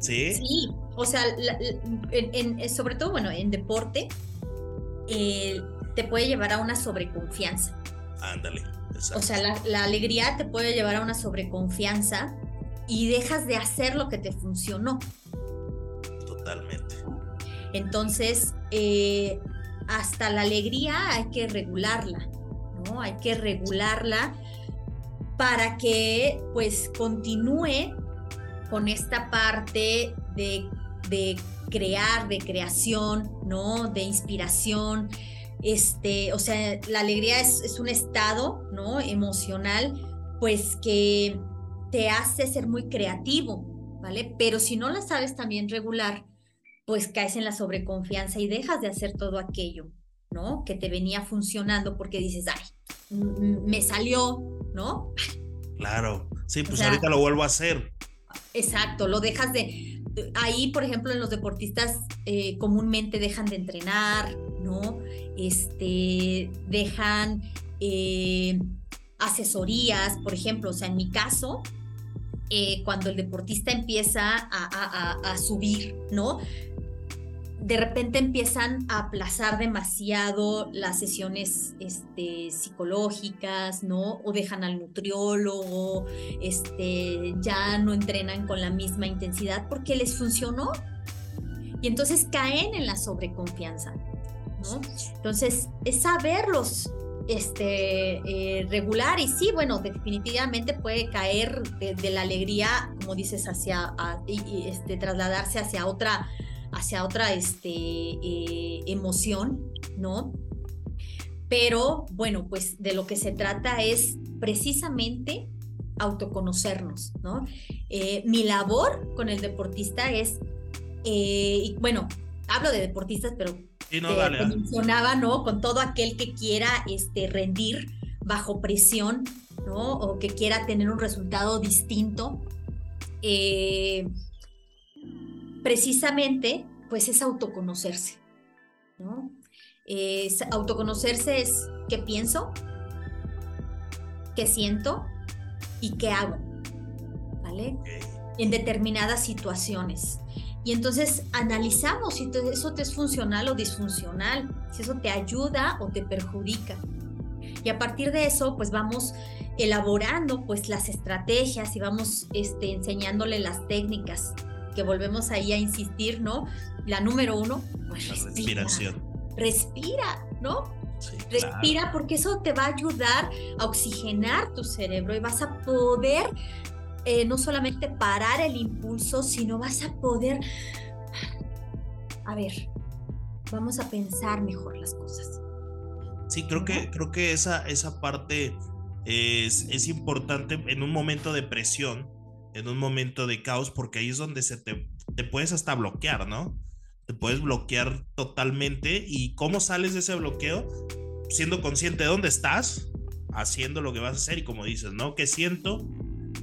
[SPEAKER 1] Sí.
[SPEAKER 2] Sí, o sea, en, sobre todo, bueno, en deporte eh, te puede llevar a una sobreconfianza.
[SPEAKER 1] Ándale.
[SPEAKER 2] O sea, la, la alegría te puede llevar a una sobreconfianza y dejas de hacer lo que te funcionó.
[SPEAKER 1] Totalmente.
[SPEAKER 2] Entonces, eh, hasta la alegría hay que regularla, ¿no? Hay que regularla para que pues continúe con esta parte de, crear, de creación, ¿no? De inspiración. Este, o sea, la alegría es, es un estado, ¿no? Emocional, pues que te hace ser muy creativo, ¿vale? Pero si no la sabes también regular, pues caes en la sobreconfianza y dejas de hacer todo aquello, ¿no? Que te venía funcionando porque dices, ay, me salió, ¿no?
[SPEAKER 1] Claro, sí, pues ahorita lo vuelvo a hacer.
[SPEAKER 2] Exacto, lo dejas de... Ahí, por ejemplo, en los deportistas eh, comúnmente dejan de entrenar, ¿no? Este, dejan eh, asesorías, por ejemplo, o sea, en mi caso, eh, cuando el deportista empieza a, subir, ¿no? De repente empiezan a aplazar demasiado las sesiones este, psicológicas, ¿no? O dejan al nutriólogo, este, ya no entrenan con la misma intensidad porque les funcionó. Y entonces caen en la sobreconfianza, ¿no? Entonces, es saberlos este, eh, regular y sí, bueno, definitivamente puede caer de, la alegría, como dices, hacia, este, trasladarse hacia otra hacia otra este, eh, emoción, ¿no? Pero bueno, pues de lo que se trata es precisamente autoconocernos, ¿no? Eh, mi labor con el deportista es, eh, bueno, hablo de deportistas, pero mencionaba, ¿no? Con todo aquel que quiera este, rendir bajo presión, ¿no? O que quiera tener un resultado distinto. Eh, precisamente, pues es autoconocerse, ¿no? autoconocerse es qué pienso, qué siento y qué hago, ¿vale? En determinadas situaciones. Y entonces analizamos si eso te es funcional o disfuncional, si eso te ayuda o te perjudica. Y a partir de eso, pues vamos elaborando pues las estrategias y vamos este, enseñándole las técnicas que volvemos ahí a insistir, ¿no? La número uno, pues respira. Respiración. Respira, ¿no? respira porque eso te va a ayudar a oxigenar tu cerebro y vas a poder eh, no solamente parar el impulso, sino vas a poder, a ver, vamos a pensar mejor las cosas.
[SPEAKER 1] Sí, creo que, creo que esa, esa parte es, es importante en un momento de presión en un momento de caos, porque ahí es donde se te, te puedes hasta bloquear, ¿no? Te puedes bloquear totalmente. ¿Y cómo sales de ese bloqueo? Siendo consciente de dónde estás, haciendo lo que vas a hacer y como dices, ¿no? ¿Qué siento?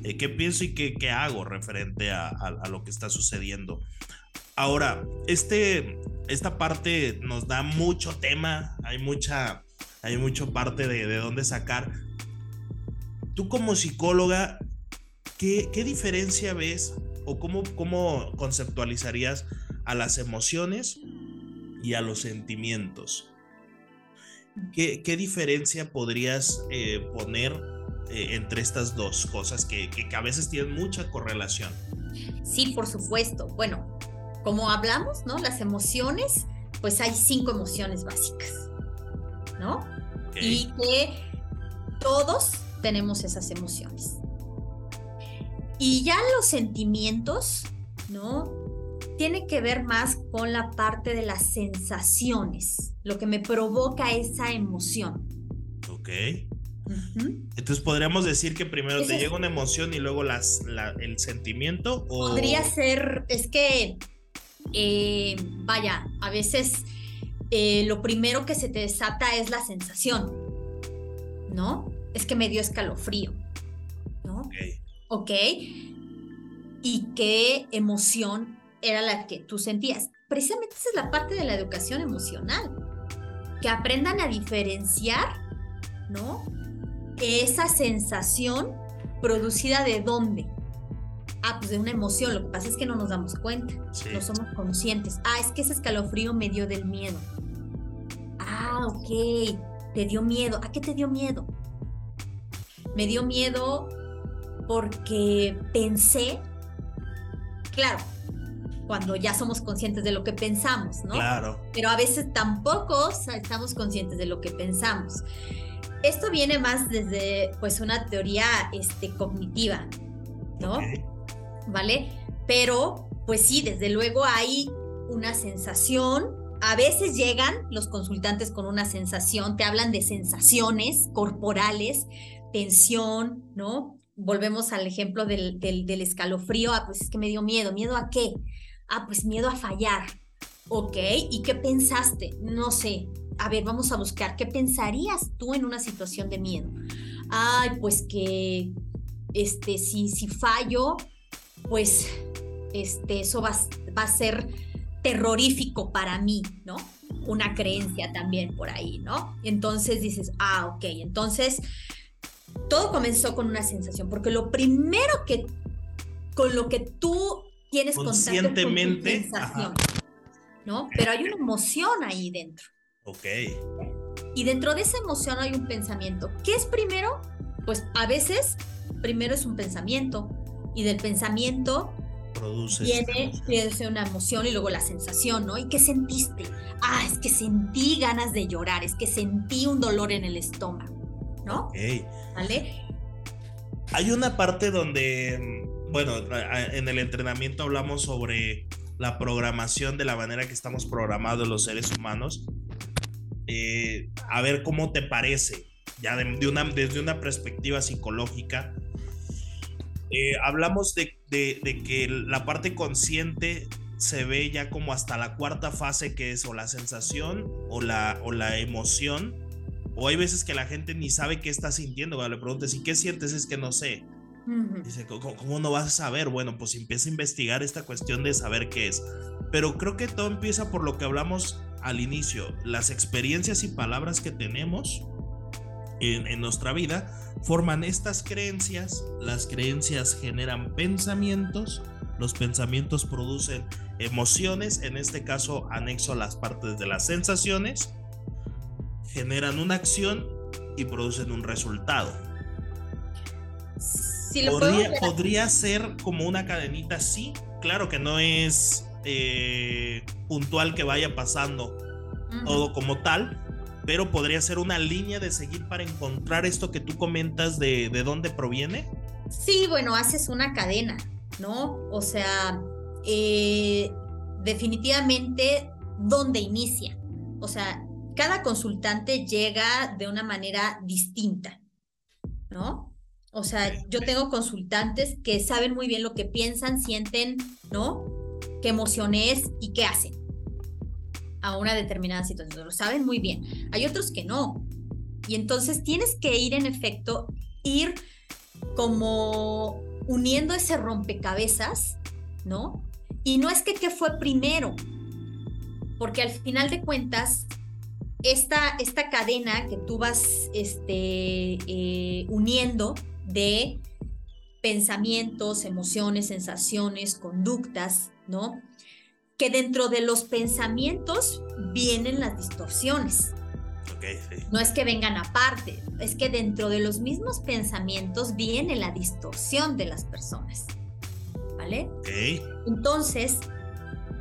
[SPEAKER 1] Eh, ¿Qué pienso y qué, qué hago referente a, a, lo que está sucediendo? Ahora, este, esta parte nos da mucho tema, hay mucha, hay mucho parte de, de dónde sacar. Tú como psicóloga, ¿qué, qué diferencia ves o cómo, cómo conceptualizarías a las emociones y a los sentimientos? ¿Qué, qué diferencia podrías eh, poner eh, entre estas dos cosas que, que, a veces tienen mucha correlación?
[SPEAKER 2] Sí, por supuesto. Bueno, como hablamos, ¿no? Las emociones, pues hay cinco emociones básicas, ¿no? Y que todos tenemos esas emociones. Y ya los sentimientos, ¿no? Tiene que ver más con la parte de las sensaciones, lo que me provoca esa emoción.
[SPEAKER 1] Ok. Entonces podríamos decir que primero te llega una emoción y luego las, el sentimiento.
[SPEAKER 2] Podría ser, es que, eh, vaya, a veces eh, lo primero que se te desata es la sensación, ¿no? Es que me dio escalofrío, ¿no? Ok. Ok. ¿Y qué emoción era la que tú sentías? Precisamente esa es la parte de la educación emocional. Que aprendan a diferenciar, ¿no? esa sensación producida de dónde. Ah, pues de una emoción, lo que pasa es que no nos damos cuenta, no somos conscientes. Ah, es que ese escalofrío me dio del miedo. Ah, ok, te dio miedo. ¿A qué te dio miedo? Me dio miedo porque pensé, claro, cuando ya somos conscientes de lo que pensamos, ¿no?
[SPEAKER 1] Claro.
[SPEAKER 2] Pero a veces tampoco estamos conscientes de lo que pensamos esto viene más desde pues una teoría este, cognitiva, ¿no? ¿Vale? Pero pues sí, desde luego hay una sensación. A veces llegan los consultantes con una sensación, te hablan de sensaciones corporales, tensión, ¿no? Volvemos al ejemplo del, del, escalofrío. Ah, pues es que me dio miedo. ¿Miedo a qué? Ah, pues miedo a fallar. Ok, ¿y qué pensaste? No sé, a ver, vamos a buscar, ¿qué pensarías tú en una situación de miedo? Ay, pues que, este, si, si fallo, pues, este, eso va, va a ser terrorífico para mí, ¿no? Una creencia también por ahí, ¿no? Entonces dices, ah, ok, entonces todo comenzó con una sensación, porque lo primero que, con lo que tú tienes
[SPEAKER 1] conscientemente,
[SPEAKER 2] sensación, ¿no? Pero hay una emoción ahí dentro.
[SPEAKER 1] Ok.
[SPEAKER 2] Y dentro de esa emoción hay un pensamiento. ¿Qué es primero? Pues a veces primero es un pensamiento y del pensamiento
[SPEAKER 1] produce
[SPEAKER 2] viene, una emoción y luego la sensación, ¿no? ¿Y qué sentiste? Ah, es que sentí ganas de llorar, es que sentí un dolor en el estómago, ¿no?
[SPEAKER 1] Ok.
[SPEAKER 2] ¿Vale?
[SPEAKER 1] Hay una parte donde, bueno, en el entrenamiento hablamos sobre la programación de la manera que estamos programados los seres humanos eh, a ver cómo te parece, ya de, una, desde una perspectiva psicológica. Eh, hablamos de, que la parte consciente se ve ya como hasta la cuarta fase que es o la sensación o la, o la emoción. O hay veces que la gente ni sabe qué está sintiendo. Cuando le preguntas, ¿y qué sientes? Es que no sé. Dice, ¿cómo, ¿cómo, no vas a saber? Bueno, pues empieza a investigar esta cuestión de saber qué es. Pero creo que todo empieza por lo que hablamos al inicio, las experiencias y palabras que tenemos en, nuestra vida forman estas creencias, las creencias generan pensamientos, los pensamientos producen emociones, en este caso anexo las partes de las sensaciones, generan una acción y producen un resultado. podría, podría, ser como una cadenita, sí, claro que no es eh, puntual que vaya pasando todo como tal, pero podría ser una línea de seguir para encontrar esto que tú comentas de, de dónde proviene.
[SPEAKER 2] Sí, bueno, haces una cadena, ¿no? O sea, eh, definitivamente, ¿dónde inicia? O sea, cada consultante llega de una manera distinta, ¿no? O sea, yo tengo consultantes que saben muy bien lo que piensan, sienten, ¿no? qué emoción es y qué hacen a una determinada situación. Lo saben muy bien. Hay otros que no. Y entonces tienes que ir en efecto, ir como uniendo ese rompecabezas, ¿no? Y no es que qué fue primero, porque al final de cuentas, esta, esta cadena que tú vas este, eh, uniendo de pensamientos, emociones, sensaciones, conductas, ¿no? Que dentro de los pensamientos vienen las distorsiones. No es que vengan aparte, es que dentro de los mismos pensamientos viene la distorsión de las personas. ¿Vale? Entonces,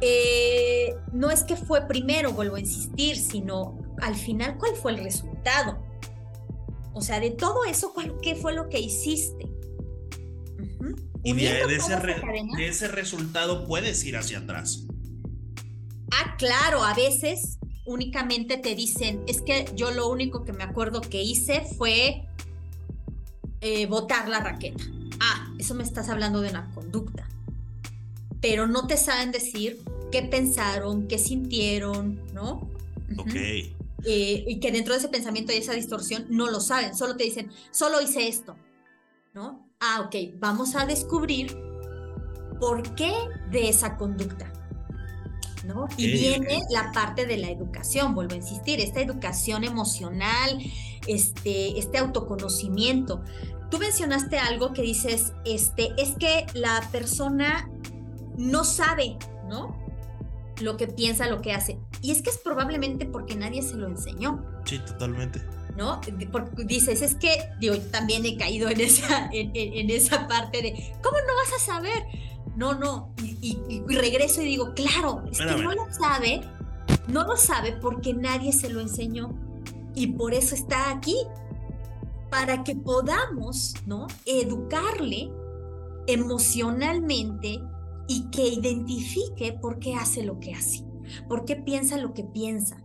[SPEAKER 2] eh, no es que fue primero, vuelvo a insistir, sino al final cuál fue el resultado. O sea, de todo eso, ¿qué fue lo que hiciste?
[SPEAKER 1] Y de, ese de ese resultado puedes ir hacia atrás.
[SPEAKER 2] Ah, claro, a veces únicamente te dicen, es que yo lo único que me acuerdo que hice fue eh, botar la raqueta. Ah, eso me estás hablando de una conducta. Pero no te saben decir qué pensaron, qué sintieron, ¿no?
[SPEAKER 1] Ok.
[SPEAKER 2] Eh, y que dentro de ese pensamiento y esa distorsión no lo saben, solo te dicen, solo hice esto, ¿no? Ah, ok, vamos a descubrir por qué de esa conducta. ¿no? Y viene la parte de la educación, vuelvo a insistir, esta educación emocional, este, este autoconocimiento. Tú mencionaste algo que dices, este, es que la persona no sabe, ¿no? Lo que piensa, lo que hace. Y es que es probablemente porque nadie se lo enseñó.
[SPEAKER 1] Sí, totalmente.
[SPEAKER 2] ¿no? Porque dices, es que, digo, también he caído en esa, en, en, esa parte de, ¿cómo no vas a saber? No, no. Y, regreso y digo, claro, es que no lo sabe, no lo sabe porque nadie se lo enseñó. Y por eso está aquí, para que podamos, ¿no? Educarle emocionalmente y que identifique por qué hace lo que hace, por qué piensa lo que piensa.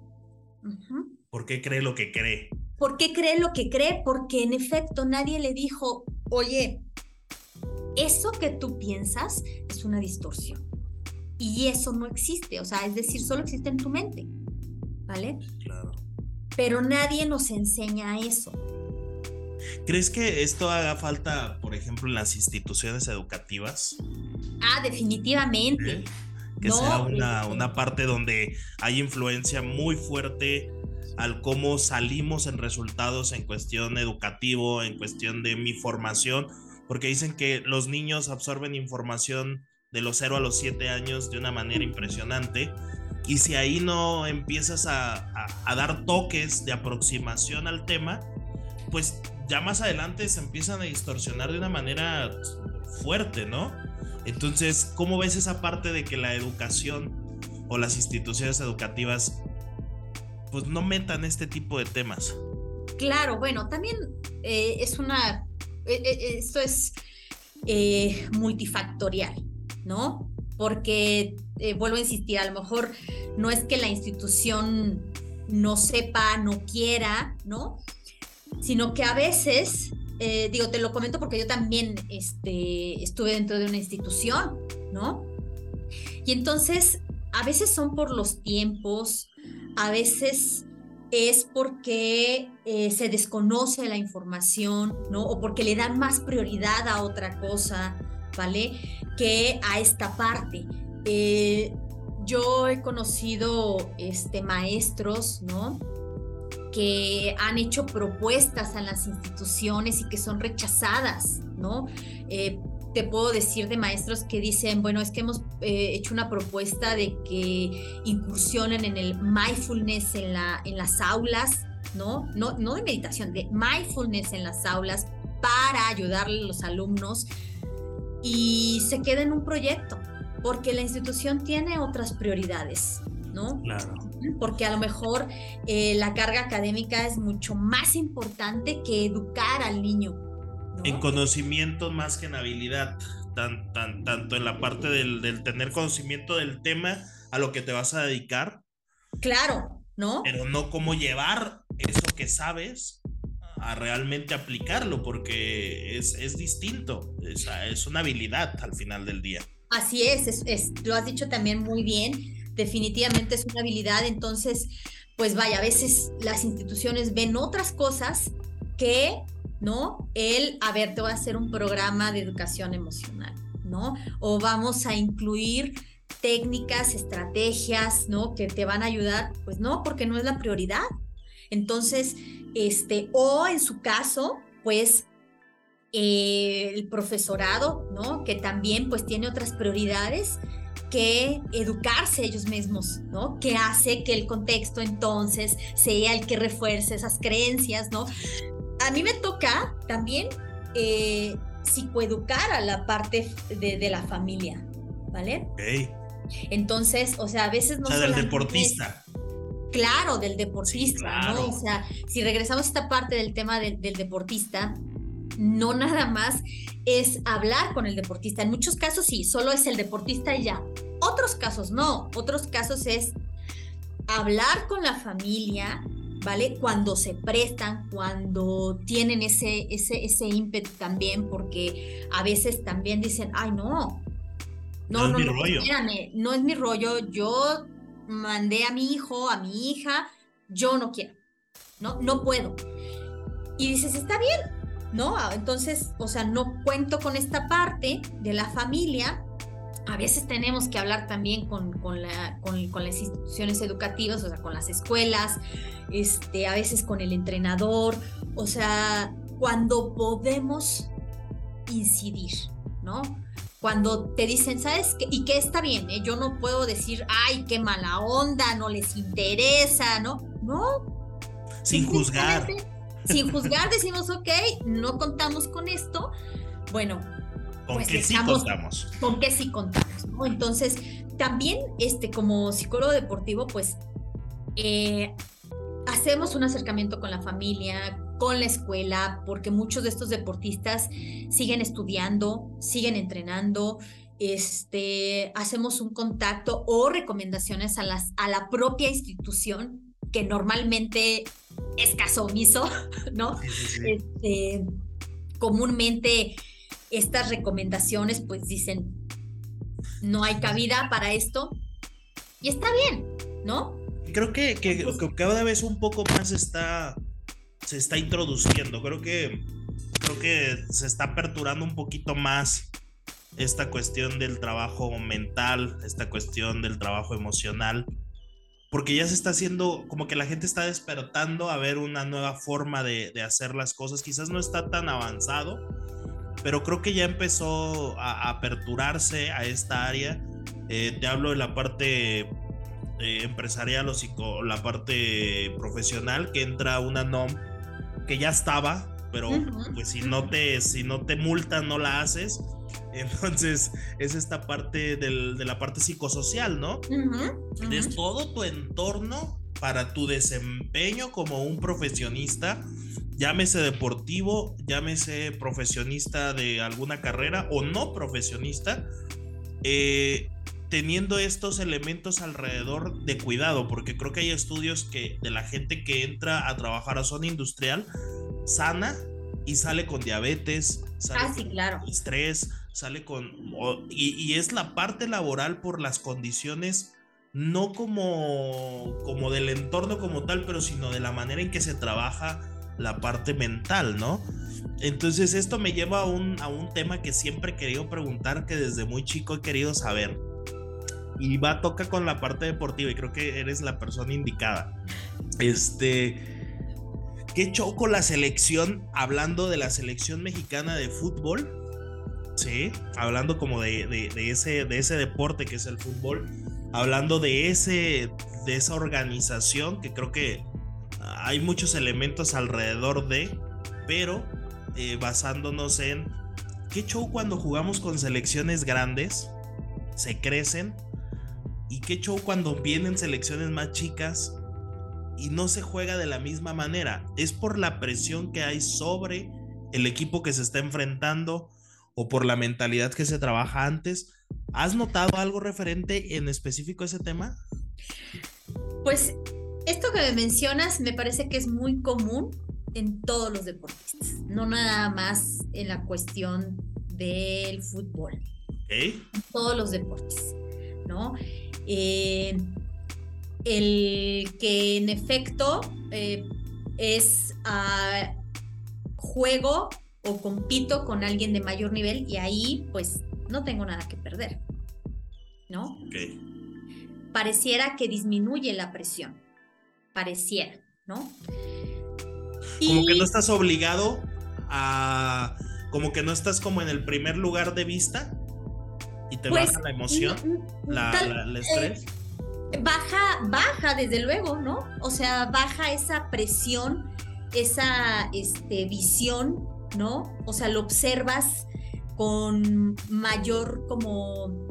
[SPEAKER 1] ¿Por qué cree lo que cree?
[SPEAKER 2] ¿Por qué cree lo que cree? Porque en efecto nadie le dijo, oye, eso que tú piensas es una distorsión. Y eso no existe, o sea, es decir, solo existe en tu mente, ¿vale?
[SPEAKER 1] Claro.
[SPEAKER 2] Pero nadie nos enseña eso.
[SPEAKER 1] ¿Crees que esto haga falta, por ejemplo, en las instituciones educativas?
[SPEAKER 2] Ah, definitivamente.
[SPEAKER 1] Que sea una, una parte donde hay influencia muy fuerte al cómo salimos en resultados en cuestión educativo, en cuestión de mi formación porque dicen que los niños absorben información de los 0 a los 7 años de una manera impresionante. Y si ahí no empiezas a, dar toques de aproximación al tema, pues ya más adelante se empiezan a distorsionar de una manera fuerte, ¿no? Entonces, ¿cómo ves esa parte de que la educación o las instituciones educativas pues no metan este tipo de temas?
[SPEAKER 2] Claro, bueno, también eh, es una e, e, esto es eh, multifactorial, ¿no? Porque, eh, vuelvo a insistir, a lo mejor no es que la institución no sepa, no quiera, ¿no? Sino que a veces, eh, digo, te lo comento porque yo también este, estuve dentro de una institución, ¿no? Y entonces, a veces son por los tiempos, a veces es porque eh, se desconoce la información, ¿no? O porque le dan más prioridad a otra cosa, ¿vale? Que a esta parte. Eh, yo he conocido este, maestros, ¿no? Que han hecho propuestas a las instituciones y que son rechazadas, ¿no? Eh, te puedo decir de maestros que dicen, bueno, es que hemos eh, hecho una propuesta de que incursionen en el mindfulness en, la, en las aulas, ¿no? ¿no? No de meditación, de mindfulness en las aulas para ayudarle a los alumnos y se queda en un proyecto, porque la institución tiene otras prioridades, ¿no?
[SPEAKER 1] Claro.
[SPEAKER 2] Porque a lo mejor eh, la carga académica es mucho más importante que educar al niño,
[SPEAKER 1] en conocimiento más que en habilidad, tan, tan, tanto en la parte del, tener conocimiento del tema a lo que te vas a dedicar.
[SPEAKER 2] Claro, ¿no?
[SPEAKER 1] Pero no cómo llevar eso que sabes a realmente aplicarlo, porque es, distinto, es, es, una habilidad al final del día.
[SPEAKER 2] Así es, es, lo has dicho también muy bien, definitivamente es una habilidad, entonces, pues vaya, a veces las instituciones ven otras cosas que ¿no? El, a ver, te voy a hacer un programa de educación emocional, ¿no? O vamos a incluir técnicas, estrategias, ¿no? Que te van a ayudar, pues no, porque no es la prioridad, Entonces, este, o en su caso, pues eh, el profesorado, ¿no? Que también pues tiene otras prioridades que educarse ellos mismos, ¿no? Que hace que el contexto entonces sea el que refuerce esas creencias, ¿no? A mí me toca también eh, psicoeducar a la parte de, la familia, ¿vale? Entonces, o sea, a veces no...
[SPEAKER 1] O sea, del deportista.
[SPEAKER 2] claro, del deportista, ¿no? O sea, si regresamos a esta parte del tema del deportista, no nada más es hablar con el deportista. En muchos casos sí, solo es el deportista y ya. Otros casos no. Otros casos es hablar con la familia, ¿vale? Cuando se prestan, cuando tienen ese, ese, ese ímpetu también, porque a veces también dicen, ay, no. No, no, no, no, espérame, no es mi rollo. Yo mandé a mi hijo, a mi hija, yo no quiero, no, no puedo. Y dices, está bien, ¿no? Ah, entonces, o sea, no cuento con esta parte de la familia. A veces tenemos que hablar también con, la, con, las instituciones educativas, o sea, con las escuelas, este, a veces con el entrenador, o sea, cuando podemos incidir, ¿no? Cuando te dicen, ¿sabes qué? Y que está bien, ¿eh? yo no puedo decir, ay, qué mala onda, no les interesa, ¿no? No.
[SPEAKER 1] Sin juzgar
[SPEAKER 2] sin juzgar decimos, ok, no contamos con esto, bueno,
[SPEAKER 1] con pues que sí contamos.
[SPEAKER 2] Con que sí contamos, ¿no? Entonces, también este, como psicólogo deportivo, pues eh, hacemos un acercamiento con la familia, con la escuela, porque muchos de estos deportistas siguen estudiando, siguen entrenando, este, hacemos un contacto o recomendaciones a, las, a la propia institución que normalmente es caso omiso, ¿no? Este, comúnmente estas recomendaciones pues dicen, no hay cabida para esto y está bien, ¿no?
[SPEAKER 1] Creo que, que, cada vez un poco más está, se está introduciendo, creo que, creo que se está aperturando un poquito más esta cuestión del trabajo mental, esta cuestión del trabajo emocional porque ya se está haciendo, como que la gente está despertando a ver una nueva forma de, hacer las cosas. Quizás no está tan avanzado, pero creo que ya empezó a, aperturarse a esta área. Eh, te hablo de la parte eh, empresarial o la parte profesional, que entra una NOM que ya estaba, pero pues si no te, si no te multan, no la haces. Entonces, es esta parte de la parte psicosocial, ¿no? Es todo tu entorno para tu desempeño como un profesionista, llámese deportivo, llámese profesionista de alguna carrera o no profesionista, eh, teniendo estos elementos alrededor de cuidado, porque creo que hay estudios que de la gente que entra a trabajar a zona industrial sana y sale con diabetes, sale
[SPEAKER 2] ah, sí, claro.
[SPEAKER 1] estrés, sale con... y, es la parte laboral por las condiciones, no como, como del entorno como tal, pero sino de la manera en que se trabaja la parte mental, ¿no? Entonces esto me lleva a un, a un tema que siempre he querido preguntar, que desde muy chico he querido saber. Y va, toca con la parte deportiva y creo que eres la persona indicada. Este... ¿Qué choco la selección, hablando de la selección mexicana de fútbol? Sí, hablando como de, ese, de ese deporte que es el fútbol, hablando de, ese, de esa organización que creo que hay muchos elementos alrededor de, pero eh, basándonos en qué show cuando jugamos con selecciones grandes, se crecen, y qué show cuando vienen selecciones más chicas y no se juega de la misma manera. Es por la presión que hay sobre el equipo que se está enfrentando o por la mentalidad que se trabaja antes. ¿Has notado algo referente en específico a ese tema?
[SPEAKER 2] Pues esto que me mencionas me parece que es muy común en todos los deportistas, no nada más en la cuestión del fútbol. En todos los deportes, ¿no? Eh, el que en efecto eh, es a juego o compito con alguien de mayor nivel y ahí pues no tengo nada que perder, ¿no? Pareciera que disminuye la presión, pareciera, ¿no?
[SPEAKER 1] Como que no estás obligado a... Como que no estás como en el primer lugar de vista y te pues, baja la emoción, la, el estrés.
[SPEAKER 2] Eh, baja, baja desde luego, ¿no? O sea, baja esa presión, esa este, visión, ¿no? O sea, lo observas con mayor como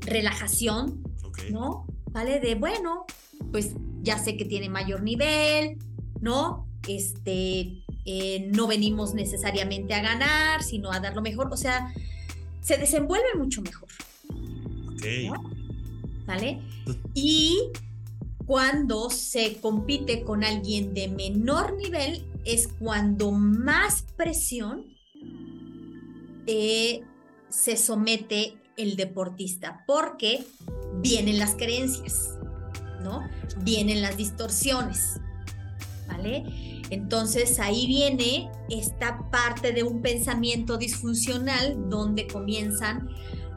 [SPEAKER 2] relajación, ¿no? ¿Vale? De bueno, pues ya sé que tiene mayor nivel, ¿no? Este, eh, no venimos necesariamente a ganar, sino a dar lo mejor. O sea, se desenvuelve mucho mejor.
[SPEAKER 1] Ok.
[SPEAKER 2] ¿Vale? Y cuando se compite con alguien de menor nivel es cuando más presión eh, se somete el deportista, porque vienen las creencias, ¿no? Vienen las distorsiones, ¿vale? Entonces ahí viene esta parte de un pensamiento disfuncional donde comienzan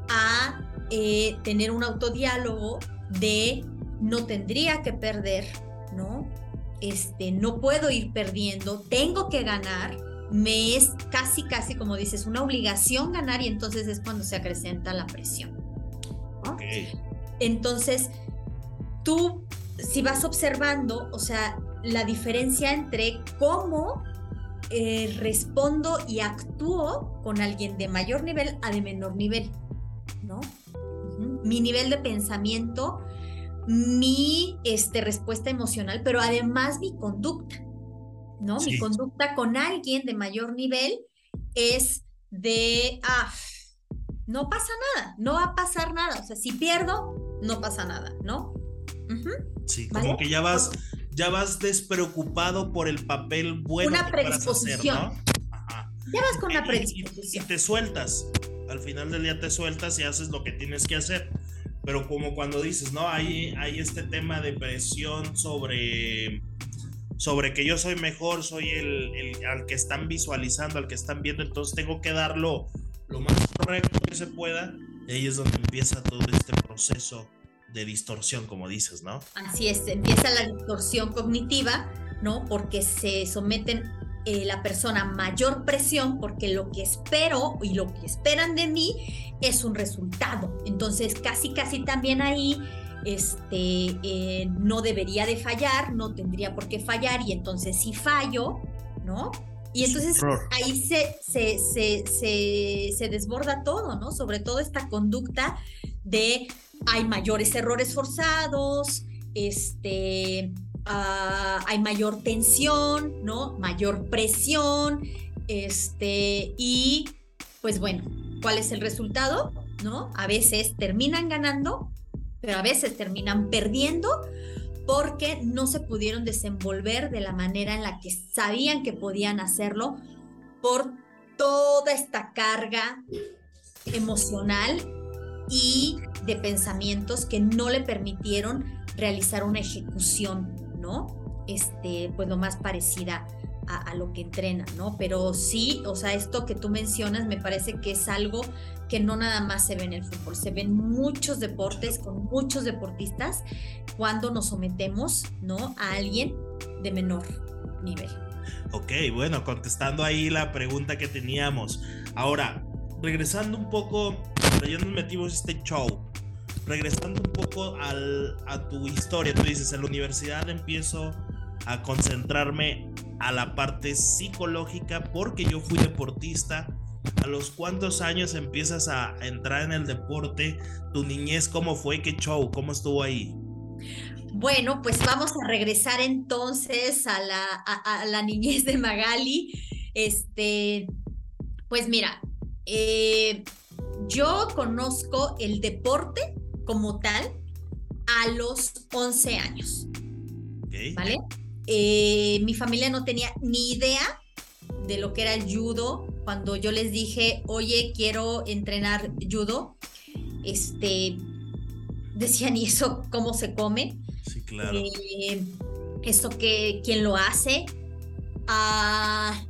[SPEAKER 2] a eh, tener un autodiálogo de no tendría que perder, ¿no? Este, no puedo ir perdiendo, tengo que ganar, me es casi, casi como dices, una obligación ganar y entonces es cuando se acrecenta la presión. Entonces, tú, si vas observando, o sea, la diferencia entre cómo eh, respondo y actúo con alguien de mayor nivel a de menor nivel, ¿no? Mi nivel de pensamiento, mi este, respuesta emocional, pero además mi conducta. ¿no? Mi conducta con alguien de mayor nivel es de, ah, no pasa nada, no va a pasar nada. O sea, si pierdo, no pasa nada, ¿no?
[SPEAKER 1] Sí, como que ya vas, ya vas despreocupado por el papel bueno
[SPEAKER 2] una predisposición. Ya vas con una
[SPEAKER 1] predisposición. Y, te sueltas. Al final del día te sueltas y haces lo que tienes que hacer. Pero como cuando dices, ¿no? Hay, hay este tema de presión sobre sobre que yo soy mejor, soy el, al que están visualizando, al que están viendo, entonces tengo que darlo lo más correcto que se pueda. Y ahí es donde empieza todo este proceso de distorsión, como dices, ¿no?
[SPEAKER 2] Así es, empieza la distorsión cognitiva, ¿no? Porque se someten eh, la persona mayor presión porque lo que espero y lo que esperan de mí es un resultado. Entonces, casi, casi también ahí este, eh, no debería de fallar, no tendría por qué fallar y entonces si fallo, ¿no? Y entonces ahí se, se, se, se, desborda todo, ¿no? Sobre todo esta conducta de hay mayores errores forzados, este, ah, hay mayor tensión, ¿no? Mayor presión, este, y pues bueno, ¿cuál es el resultado? ¿No? A veces terminan ganando pero a veces terminan perdiendo porque no se pudieron desenvolver de la manera en la que sabían que podían hacerlo por toda esta carga emocional y de pensamientos que no le permitieron realizar una ejecución, ¿no? Este, pues lo más parecida a, lo que entrenan, ¿no? Pero sí, o sea, esto que tú mencionas me parece que es algo que no nada más se ve en el fútbol, se ven muchos deportes con muchos deportistas cuando nos sometemos, ¿no? A alguien de menor nivel.
[SPEAKER 1] Ok, bueno, contestando ahí la pregunta que teníamos. Ahora, regresando un poco, ya nos metimos este show, regresando un poco al, a tu historia, tú dices, en la universidad empiezo a concentrarme a la parte psicológica porque yo fui deportista. ¿A los cuántos años empiezas a entrar en el deporte? ¿Tu niñez cómo fue? ¿Qué show? ¿Cómo estuvo ahí?
[SPEAKER 2] Bueno, pues vamos a regresar entonces a la, a, la niñez de Magali. Este, pues mira, eh, yo conozco el deporte como tal a los 11 años. ¿Vale? Eh, mi familia no tenía ni idea de lo que era el judo. Cuando yo les dije, oye, quiero entrenar judo, este, decían, ¿y eso cómo se come?
[SPEAKER 1] Sí, claro.
[SPEAKER 2] Eh, ¿Eso que, quién lo hace? Ah,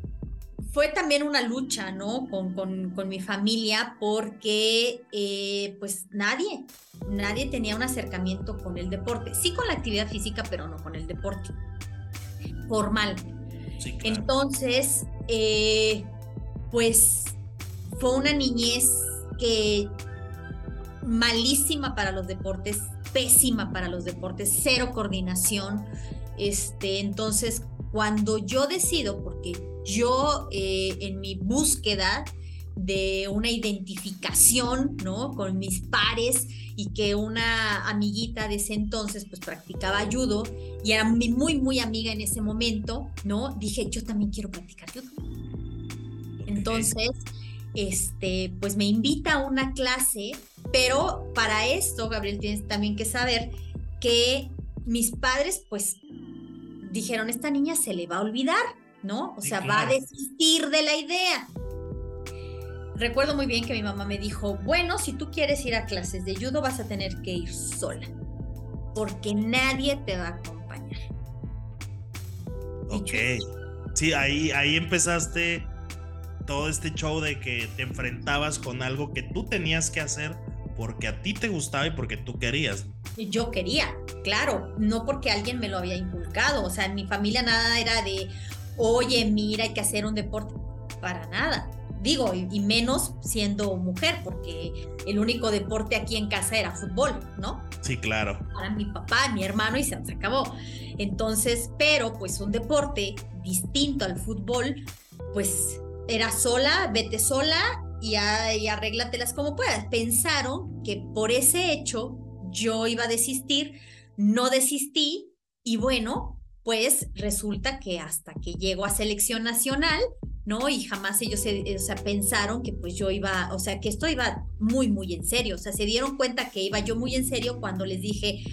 [SPEAKER 2] fue también una lucha, ¿no? Con, mi familia porque, eh, pues, nadie, nadie tenía un acercamiento con el deporte. Sí con la actividad física, pero no con el deporte. formal. Entonces, eh, pues fue una niñez que malísima para los deportes, pésima para los deportes, cero coordinación. Este, entonces, cuando yo decido, porque yo eh, en mi búsqueda de una identificación, ¿no? Con mis pares y que una amiguita de ese entonces pues practicaba judo y era muy, muy, muy amiga en ese momento, ¿no? Dije, yo también quiero practicar judo. Entonces, este, pues me invita a una clase, pero para esto, Gabriel, tienes también que saber que mis padres pues dijeron, esta niña se le va a olvidar, ¿no? O sea, va a desistir de la idea recuerdo muy bien que mi mamá me dijo, bueno, si tú quieres ir a clases de judo vas a tener que ir sola, porque nadie te va a acompañar.
[SPEAKER 1] Ok. Sí, ahí, ahí empezaste todo este show de que te enfrentabas con algo que tú tenías que hacer porque a ti te gustaba y porque tú querías.
[SPEAKER 2] Yo quería, claro, no porque alguien me lo había inculcado. O sea, en mi familia nada era de, oye, mira, hay que hacer un deporte. Para nada digo, y, menos siendo mujer, porque el único deporte aquí en casa era fútbol, ¿no?
[SPEAKER 1] Sí, claro.
[SPEAKER 2] Para mi papá, mi hermano y se, acabó. Entonces, pero pues un deporte distinto al fútbol, pues era sola, vete sola y, y arréglatelas como puedas. Pensaron que por ese hecho yo iba a desistir, no desistí y bueno, pues resulta que hasta que llego a selección nacional, ¿no? Y jamás ellos se, o sea, pensaron que pues yo iba, o sea, que esto iba muy, muy en serio, o sea, se dieron cuenta que iba yo muy en serio cuando les dije,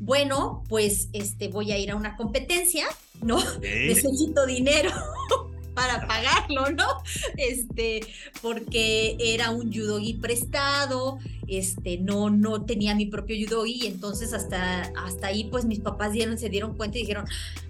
[SPEAKER 2] bueno, pues este, voy a ir a una competencia, ¿no? Necesito dinero. Para pagarlo, ¿no? Este, porque era un judogi prestado, este, no, no tenía mi propio judogi, y entonces hasta, hasta ahí, pues mis papás dieron, se dieron cuenta y dijeron,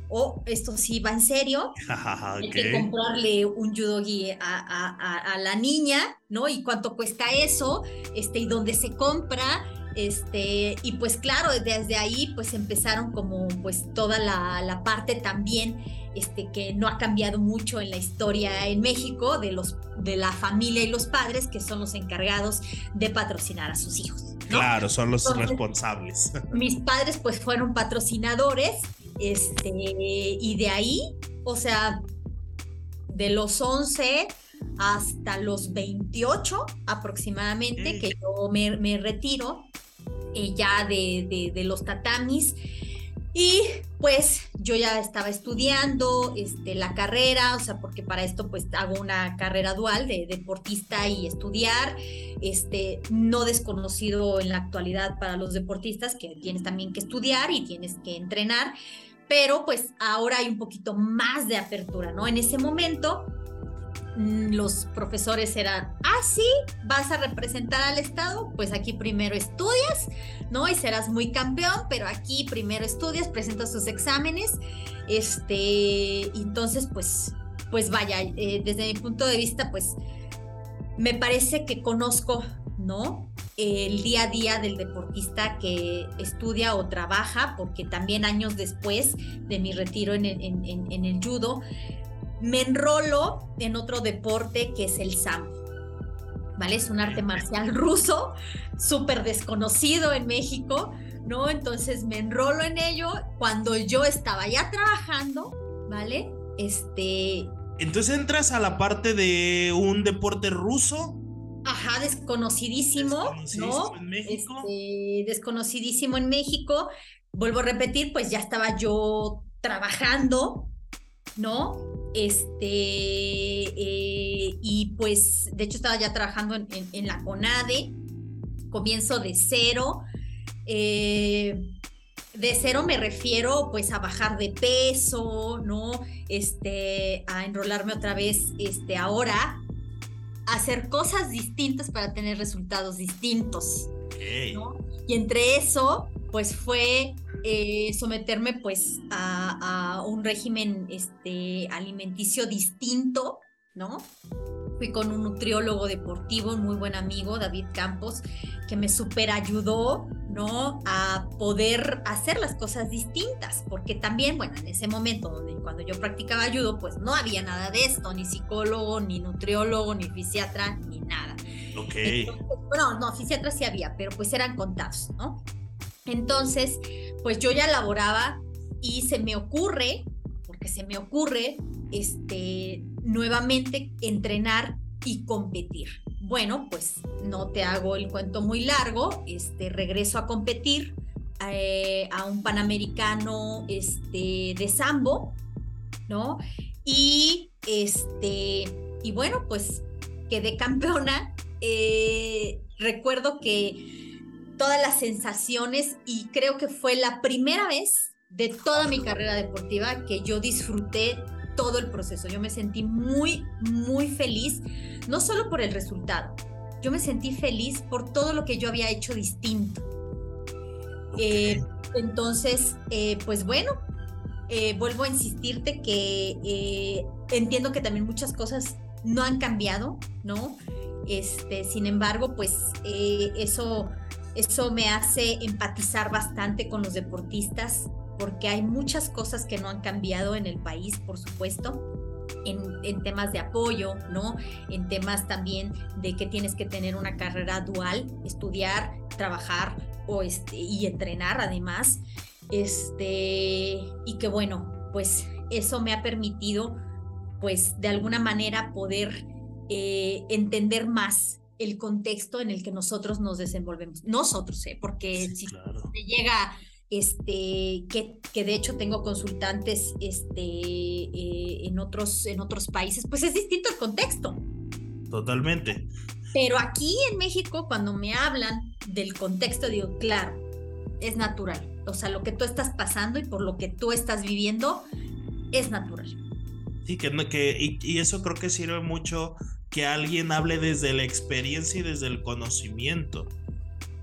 [SPEAKER 2] oh, esto sí va en serio, hay que comprarle un judogi a, la niña, ¿no? Y cuánto cuesta eso, este, y dónde se compra, este, y pues claro, desde ahí pues empezaron como pues toda la, la, parte también, este, que no ha cambiado mucho en la historia en México de los, de la familia y los padres que son los encargados de patrocinar a sus hijos.
[SPEAKER 1] Claro, son los responsables.
[SPEAKER 2] Mis padres pues fueron patrocinadores este, y de ahí, o sea, de los 11 hasta los 28 aproximadamente, que yo me, retiro eh, ya de, los tatamis. Y pues yo ya estaba estudiando este, la carrera, o sea, porque para esto pues hago una carrera dual de deportista y estudiar, este, no desconocido en la actualidad para los deportistas, que tienes también que estudiar y tienes que entrenar pero pues ahora hay un poquito más de apertura, ¿no? En ese momento los profesores eran, ah, sí, vas a representar al Estado, pues aquí primero estudias, ¿no? Y serás muy campeón, pero aquí primero estudias, presentas tus exámenes, este, entonces, pues, pues vaya, eh, desde mi punto de vista, pues, me parece que conozco, ¿no? el día a día del deportista que estudia o trabaja, porque también años después de mi retiro en el, judo, me enrolo en otro deporte que es el sambo. ¿Vale? Es un arte marcial ruso, súper desconocido en México, ¿no? Entonces me enrolo en ello cuando yo estaba ya trabajando, ¿vale? Este...
[SPEAKER 1] Entonces entras a la parte de un deporte ruso
[SPEAKER 2] Ajá, desconocidísimo, ¿no? En México. Este, desconocidísimo en México. Vuelvo a repetir, pues ya estaba yo trabajando, ¿no? Este, eh, y pues de hecho estaba ya trabajando en, la CONADE, comienzo de cero. Eh, de cero me refiero pues a bajar de peso, ¿no? Este, a enrolarme otra vez, este, ahora hacer cosas distintas para tener resultados distintos. Y entre eso, pues fue eh, someterme pues a, un régimen este, alimenticio distinto, ¿no? Fui con un nutriólogo deportivo, un muy buen amigo, David Campos, que me super ayudó, ¿no? A poder hacer las cosas distintas, porque también, bueno, en ese momento donde cuando yo practicaba judo, pues no había nada de esto, ni psicólogo, ni nutriólogo, ni fisiatra, ni nada.
[SPEAKER 1] Ok.
[SPEAKER 2] bueno, no, fisiatra sí había, pero pues eran contados, ¿no? Entonces, pues yo ya laboraba y se me ocurre, porque se me ocurre, este, nuevamente entrenar y competir. Bueno, pues no te hago el cuento muy largo, este, regreso a competir eh, a un panamericano este, de sambo, ¿no? Y este, y bueno, pues quedé campeona. Eh, recuerdo que todas las sensaciones y creo que fue la primera vez de toda mi carrera deportiva que yo disfruté todo el proceso. Yo me sentí muy, muy feliz, no solo por el resultado, yo me sentí feliz por todo lo que yo había hecho distinto. Eh, entonces, eh, pues bueno, eh, vuelvo a insistirte que entiendo que también muchas cosas no han cambiado, ¿no? Este, sin embargo, pues eso, eso me hace empatizar bastante con los deportistas, porque hay muchas cosas que no han cambiado en el país, por supuesto. En, temas de apoyo, ¿no? En temas también de que tienes que tener una carrera dual, estudiar, trabajar o este, y entrenar además. Este, y que bueno, pues eso me ha permitido, pues de alguna manera poder eh, entender más el contexto en el que nosotros nos desenvolvemos. Nosotros, ¿eh? porque si llega este, que, que, de hecho tengo consultantes este, eh, en, otros, en otros países, pues es distinto el contexto.
[SPEAKER 1] Totalmente.
[SPEAKER 2] Pero aquí en México, cuando me hablan del contexto, digo, claro, es natural. O sea, lo que tú estás pasando y por lo que tú estás viviendo es natural.
[SPEAKER 1] Sí, que, que y, y eso creo que sirve mucho que alguien hable desde la experiencia y desde el conocimiento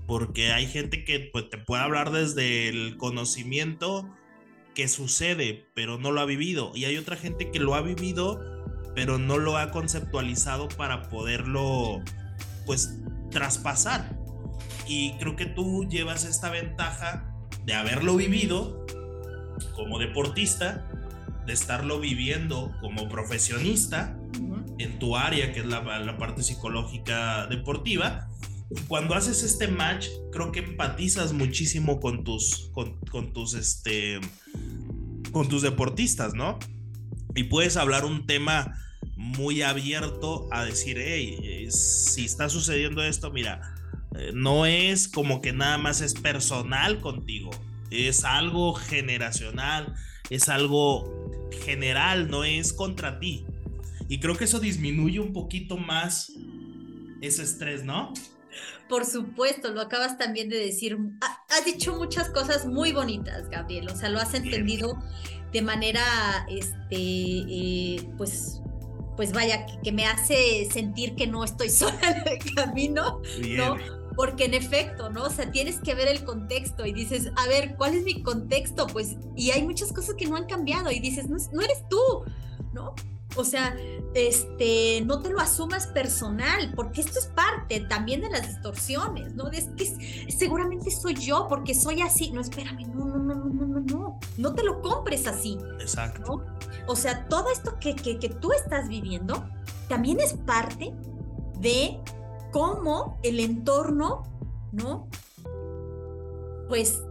[SPEAKER 1] porque hay gente que pues, te puede hablar desde el conocimiento que sucede, pero no lo ha vivido. Y hay otra gente que lo ha vivido, pero no lo ha conceptualizado para poderlo, pues, traspasar. Y creo que tú llevas esta ventaja de haberlo vivido como deportista, de estarlo viviendo como profesionista en tu área, que es la, la parte psicológica deportiva, cuando haces este match, creo que empatizas muchísimo con tus, con, tus, este, con tus deportistas, ¿no? Y puedes hablar un tema muy abierto a decir, hey, si está sucediendo esto, mira, eh, no es como que nada más es personal contigo, es algo generacional, es algo general, no es contra ti. Y creo que eso disminuye un poquito más ese estrés, ¿no?
[SPEAKER 2] Por supuesto, lo acabas también de decir. Has dicho muchas cosas muy bonitas, Gabriel. O sea, lo has entendido de manera, este, eh, pues, pues vaya, que, me hace sentir que no estoy sola en el camino, ¿no? Porque en efecto, ¿no? O sea, tienes que ver el contexto y dices, a ver, ¿cuál es mi contexto? Pues, y hay muchas cosas que no han cambiado y dices, no, no eres tú, ¿no? O sea, este, no te lo asumas personal, porque esto es parte también de las distorsiones, ¿no? Es que seguramente soy yo porque soy así. No, espérame, no, no, no, no, no, no, no te lo compres así.
[SPEAKER 1] Exacto.
[SPEAKER 2] O sea, todo esto que, que, que tú estás viviendo también es parte de cómo el entorno, ¿no? Pues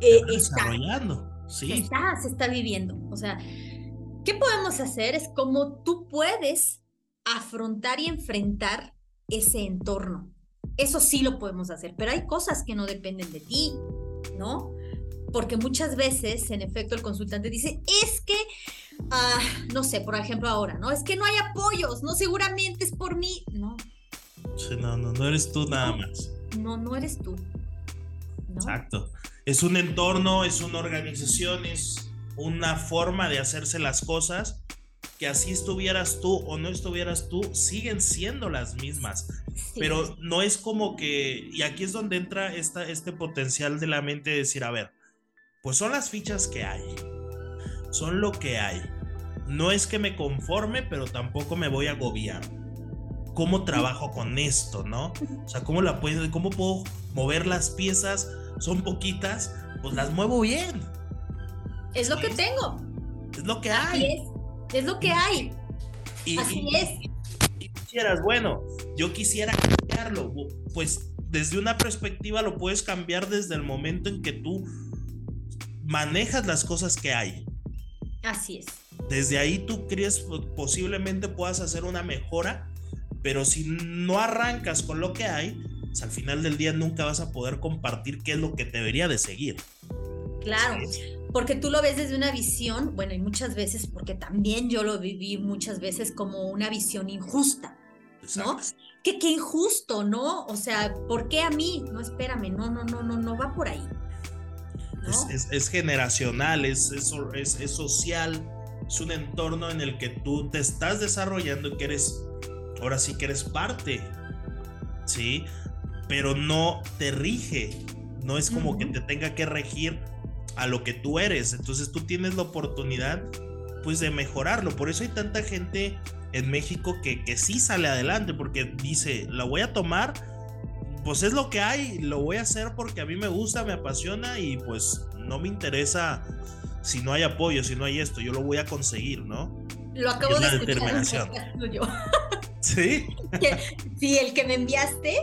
[SPEAKER 1] eh, está, desarrollando. Sí.
[SPEAKER 2] Está, se está viviendo. O sea, ¿Qué podemos hacer? Es cómo tú puedes afrontar y enfrentar ese entorno. Eso sí lo podemos hacer, pero hay cosas que no dependen de ti, ¿no? Porque muchas veces, en efecto, el consultante dice, es que, ah, no sé, por ejemplo ahora, ¿no? Es que no hay apoyos, no, seguramente es por mí, no.
[SPEAKER 1] no, no, no eres tú nada más.
[SPEAKER 2] No, no eres tú.
[SPEAKER 1] Exacto. Es un entorno, es una organización, es una forma de hacerse las cosas que así estuvieras tú o no estuvieras tú, siguen siendo las mismas. Pero no es como que, y aquí es donde entra esta, este potencial de la mente de decir, a ver, pues son las fichas que hay, son lo que hay. No es que me conforme, pero tampoco me voy a agobiar. cómo trabajo con esto, ¿no? O sea, cómo la puedo, cómo puedo mover las piezas, son poquitas, pues las muevo bien.
[SPEAKER 2] Es lo que tengo.
[SPEAKER 1] Es lo que hay.
[SPEAKER 2] Es, lo que hay. Así es.
[SPEAKER 1] Y quisieras, bueno, yo quisiera cambiarlo. Pues desde una perspectiva lo puedes cambiar desde el momento en que tú manejas las cosas que hay.
[SPEAKER 2] Así es.
[SPEAKER 1] Desde ahí tú crees posiblemente puedas hacer una mejora, pero si no arrancas con lo que hay, pues al final del día nunca vas a poder compartir qué es lo que debería de seguir.
[SPEAKER 2] Claro, porque tú lo ves desde una visión, bueno, y muchas veces, porque también yo lo viví muchas veces como una visión injusta, ¿no? Que qué injusto, ¿no? O sea, ¿por qué a mí? No, espérame, no, no, no, no, no va por ahí.
[SPEAKER 1] Es, generacional, es, es, es, social, es un entorno en el que tú te estás desarrollando y que eres, ahora sí que eres parte, ¿sí? Pero no te rige, no es como que te tenga que regir a lo que tú eres, entonces tú tienes la oportunidad pues de mejorarlo, por eso hay tanta gente en México que, que sí sale adelante, porque dice, la voy a tomar pues es lo que hay, lo voy a hacer porque a mí me gusta, me apasiona y pues no me interesa si no hay apoyo, si no hay esto, yo lo voy a conseguir, ¿no?
[SPEAKER 2] Lo acabo de escuchar.
[SPEAKER 1] Sí.
[SPEAKER 2] sí, el que me enviaste,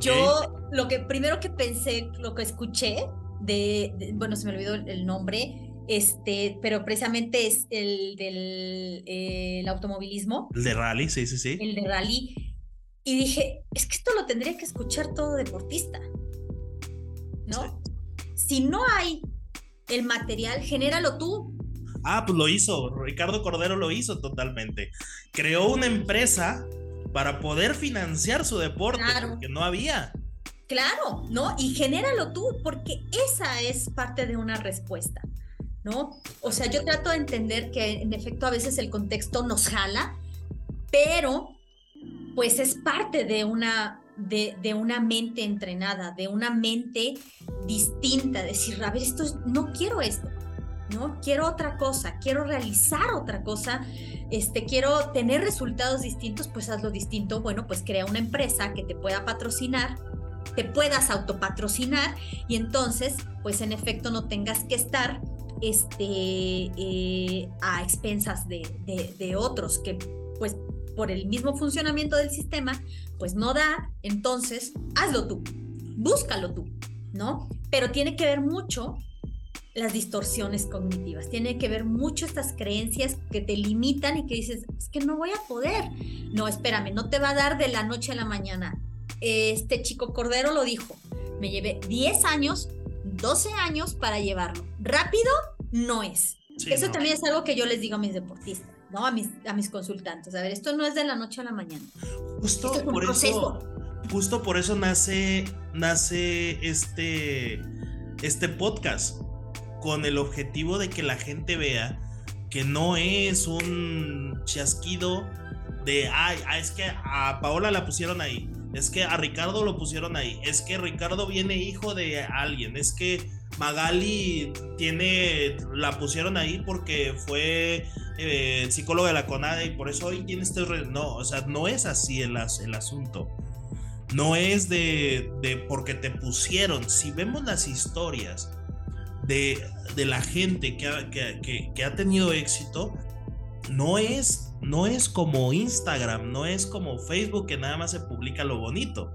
[SPEAKER 2] yo lo que primero que pensé, lo que escuché de, bueno, se me olvidó el nombre, este, pero precisamente es el del el automovilismo.
[SPEAKER 1] El de rally, sí, sí, sí.
[SPEAKER 2] El de rally y dije, es que esto lo tendría que escuchar todo deportista, ¿no? Si no hay el material, genéralo tú.
[SPEAKER 1] Ah, pues lo hizo, Ricardo Cordero lo hizo totalmente. Creó una empresa para poder financiar su deporte, claro. porque no había.
[SPEAKER 2] Claro, ¿no? Y genéralo tú, porque esa es parte de una respuesta, ¿no? O sea, yo trato de entender que en efecto a veces el contexto nos jala, pero pues es parte de una, de, una mente entrenada, de una mente distinta, decir, a ver, esto no quiero esto, ¿no? Quiero otra cosa, quiero realizar otra cosa, este, quiero tener resultados distintos, pues hazlo distinto, bueno, pues crea una empresa que te pueda patrocinar, te puedas autopatrocinar y entonces, pues en efecto no tengas que estar este, eh, a expensas de, de, de otros que pues por el mismo funcionamiento del sistema, pues no da, entonces hazlo tú, búscalo tú, ¿no? Pero tiene que ver mucho las distorsiones cognitivas, tiene que ver mucho estas creencias que te limitan y que dices, es que no voy a poder. No, espérame, no te va a dar de la noche a la mañana. Este chico Cordero lo dijo, me llevé 10 años, 12 años para llevarlo. Rápido no es. Eso también es algo que yo les digo a mis deportistas. ¿no? A mis, a mis consultantes. A ver, esto no es de la noche a la mañana.
[SPEAKER 1] Justo por eso, justo por eso nace, nace este, este podcast, con el objetivo de que la gente vea que no es un chasquido de, ay, ah, es que a Paola la pusieron ahí, es que a Ricardo lo pusieron ahí, es que Ricardo viene hijo de alguien, es que Magali tiene, la pusieron ahí porque fue eh, psicóloga de la CONADE y por eso hoy tiene este... no, o sea, no es así el, el asunto. No es de, de, porque te pusieron. Si vemos las historias de, de la gente que ha, que, que ha tenido éxito, no es, no es como Instagram, no es como Facebook que nada más se publica lo bonito,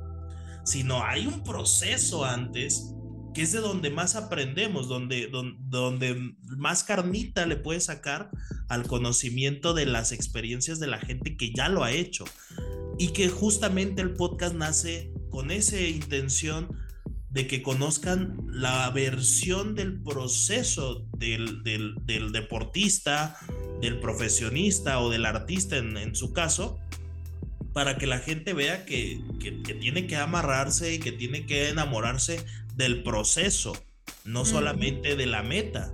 [SPEAKER 1] sino hay un proceso antes que es de donde más aprendemos, donde, donde, más carnita le puedes sacar al conocimiento de las experiencias de la gente que ya lo ha hecho. Y que justamente el podcast nace con esa intención de que conozcan la versión del proceso del, deportista, del profesionista o del artista en, en su caso, para que la gente vea que, que, tiene que amarrarse y que tiene que enamorarse del proceso, no solamente de la meta.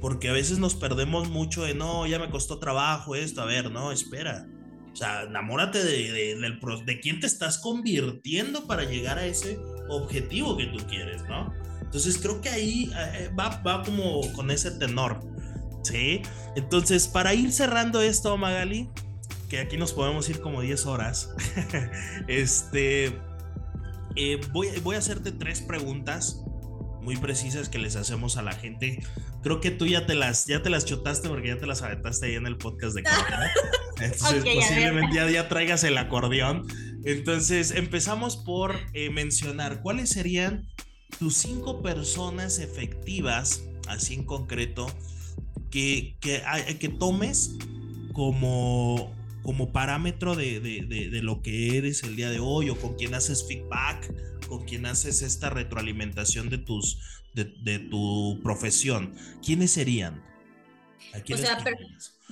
[SPEAKER 1] Porque a veces nos perdemos mucho de, no, ya me costó trabajo esto, a ver, no, espera. O sea, enamórate de, de, quién te estás convirtiendo para llegar a ese objetivo que tú quieres, ¿no? Entonces creo que ahí eh, va, va como con ese tenor, ¿sí? Entonces, para ir cerrando esto, Magali, que aquí nos podemos ir como 10 horas, este, eh, voy, voy a hacerte tres preguntas muy precisas que les hacemos a la gente. Creo que tú ya te las, ya te las chotaste porque ya te las aventaste ahí en el podcast de Corona. Entonces posiblemente ya, ya, traigas el acordeón. Entonces empezamos por eh, mencionar cuáles serían tus cinco personas efectivas, así en concreto, que, que, que tomes como, como parámetro de, de, de, lo que eres el día de hoy o con quien haces feedback, con quien haces esta retroalimentación de, tus, de, tu profesión. ¿Quiénes serían?
[SPEAKER 2] o sea,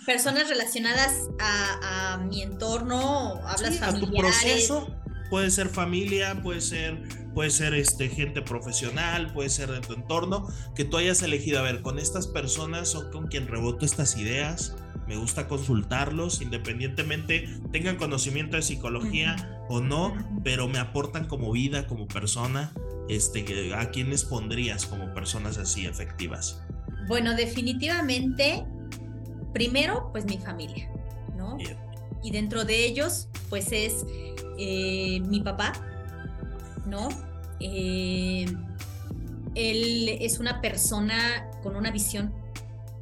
[SPEAKER 2] personas relacionadas a, mi entorno, hablas sí, familiares. A tu proceso,
[SPEAKER 1] puede ser familia, puede ser, puede ser este, gente profesional, puede ser de tu entorno, que tú hayas elegido, a ver, con estas personas o con quien reboto estas ideas, me gusta consultarlos, independientemente tengan conocimiento de psicología o no, pero me aportan como vida, como persona. Este, ¿A quiénes pondrías como personas así efectivas?
[SPEAKER 2] Bueno, definitivamente, primero, pues mi familia, ¿no? Y dentro de ellos, pues es eh, mi papá, ¿no? Eh, él es una persona con una visión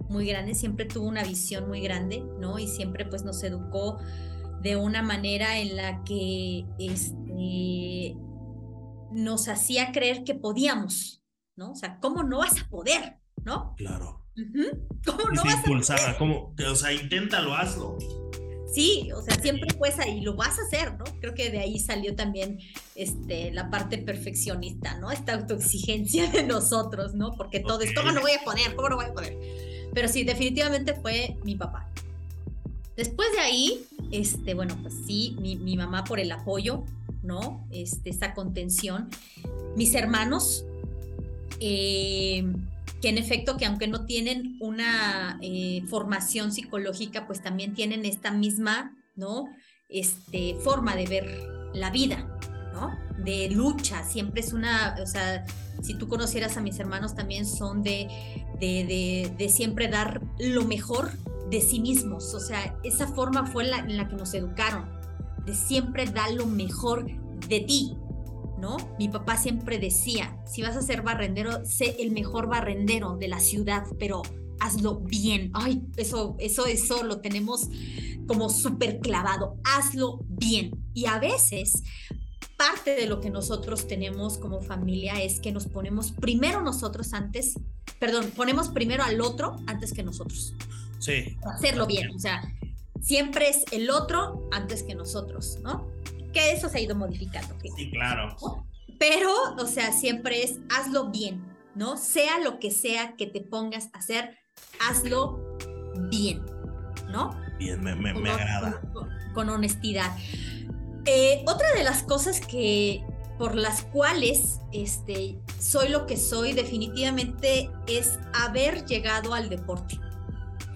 [SPEAKER 2] muy grande, siempre tuvo una visión muy grande, ¿no? Y siempre pues nos educó de una manera en la que este, nos hacía creer que podíamos, ¿no? O sea, ¿cómo no vas a poder, ¿no?
[SPEAKER 1] Claro. ¿Cómo no vas a poder? ¿cómo? O sea, inténtalo, hazlo.
[SPEAKER 2] Sí, o sea, siempre pues ahí lo vas a hacer, ¿no? Creo que de ahí salió también este, la parte perfeccionista, ¿no? Esta autoexigencia de nosotros, ¿no? Porque todo esto, ¿cómo lo voy a poner? ¿Cómo lo voy a poner? Pero sí, definitivamente fue mi papá. Después de ahí, este, bueno, pues sí, mi, mi mamá por el apoyo, ¿no? Este, esta contención. Mis hermanos, eh, que en efecto, que aunque no tienen una eh, formación psicológica, pues también tienen esta misma, ¿no? Este, forma de ver la vida, ¿no? De lucha, siempre es una, o sea, si tú conocieras a mis hermanos también son de, de, de, siempre dar lo mejor de sí mismos, o sea, esa forma fue la, en la que nos educaron, de siempre dar lo mejor de ti, ¿no? Mi papá siempre decía, si vas a ser barrendero, sé el mejor barrendero de la ciudad, pero hazlo bien. Ay, eso, eso, eso lo tenemos como súper clavado. Hazlo bien. Y a veces parte de lo que nosotros tenemos como familia es que nos ponemos primero nosotros antes, perdón, ponemos primero al otro antes que nosotros.
[SPEAKER 1] Sí.
[SPEAKER 2] Hacerlo bien. O sea, siempre es el otro antes que nosotros, ¿no? que eso se ha ido modificando.
[SPEAKER 1] Sí, claro.
[SPEAKER 2] Pero, o sea, siempre es hazlo bien, ¿no? Sea lo que sea que te pongas a hacer, hazlo bien, ¿no?
[SPEAKER 1] Bien, me, me, agrada.
[SPEAKER 2] Con, honestidad. Eh, otra de las cosas que por las cuales este, soy lo que soy definitivamente es haber llegado al deporte.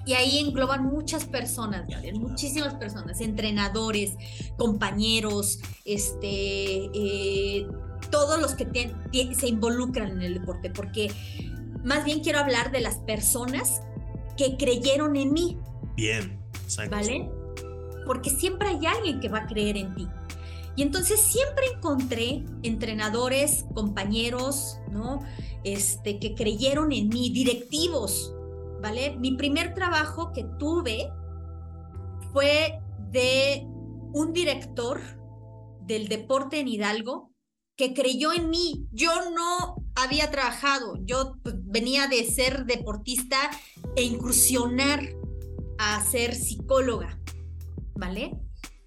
[SPEAKER 2] Y ahí engloban muchas personas, muchísimas personas, entrenadores, compañeros, este, eh, todos los que se involucran en el deporte, porque más bien quiero hablar de las personas que creyeron en mí.
[SPEAKER 1] Bien, exacto.
[SPEAKER 2] ¿Vale? Porque siempre hay alguien que va a creer en ti. Y entonces siempre encontré entrenadores, compañeros, ¿no? Este, que creyeron en mí, directivos, ¿vale? Mi primer trabajo que tuve fue de un director del deporte en Hidalgo que creyó en mí. Yo no había trabajado, yo pues, venía de ser deportista e incursionar a ser psicóloga, ¿vale?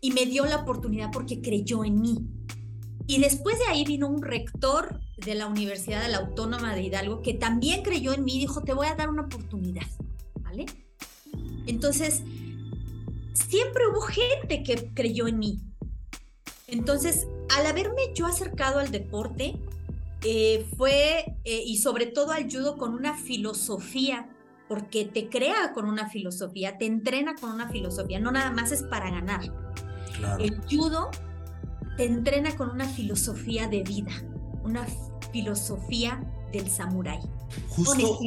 [SPEAKER 2] Y me dio la oportunidad porque creyó en mí. Y después de ahí vino un rector de la Universidad de la Autónoma de Hidalgo que también creyó en mí y dijo, te voy a dar una oportunidad, ¿vale? Entonces, siempre hubo gente que creyó en mí. Entonces, al haberme yo acercado al deporte, eh, fue, eh, y sobre todo al judo con una filosofía, porque te crea con una filosofía, te entrena con una filosofía, no nada más es para ganar. El judo te entrena con una filosofía de vida, una filosofía del samurái.
[SPEAKER 1] Justo,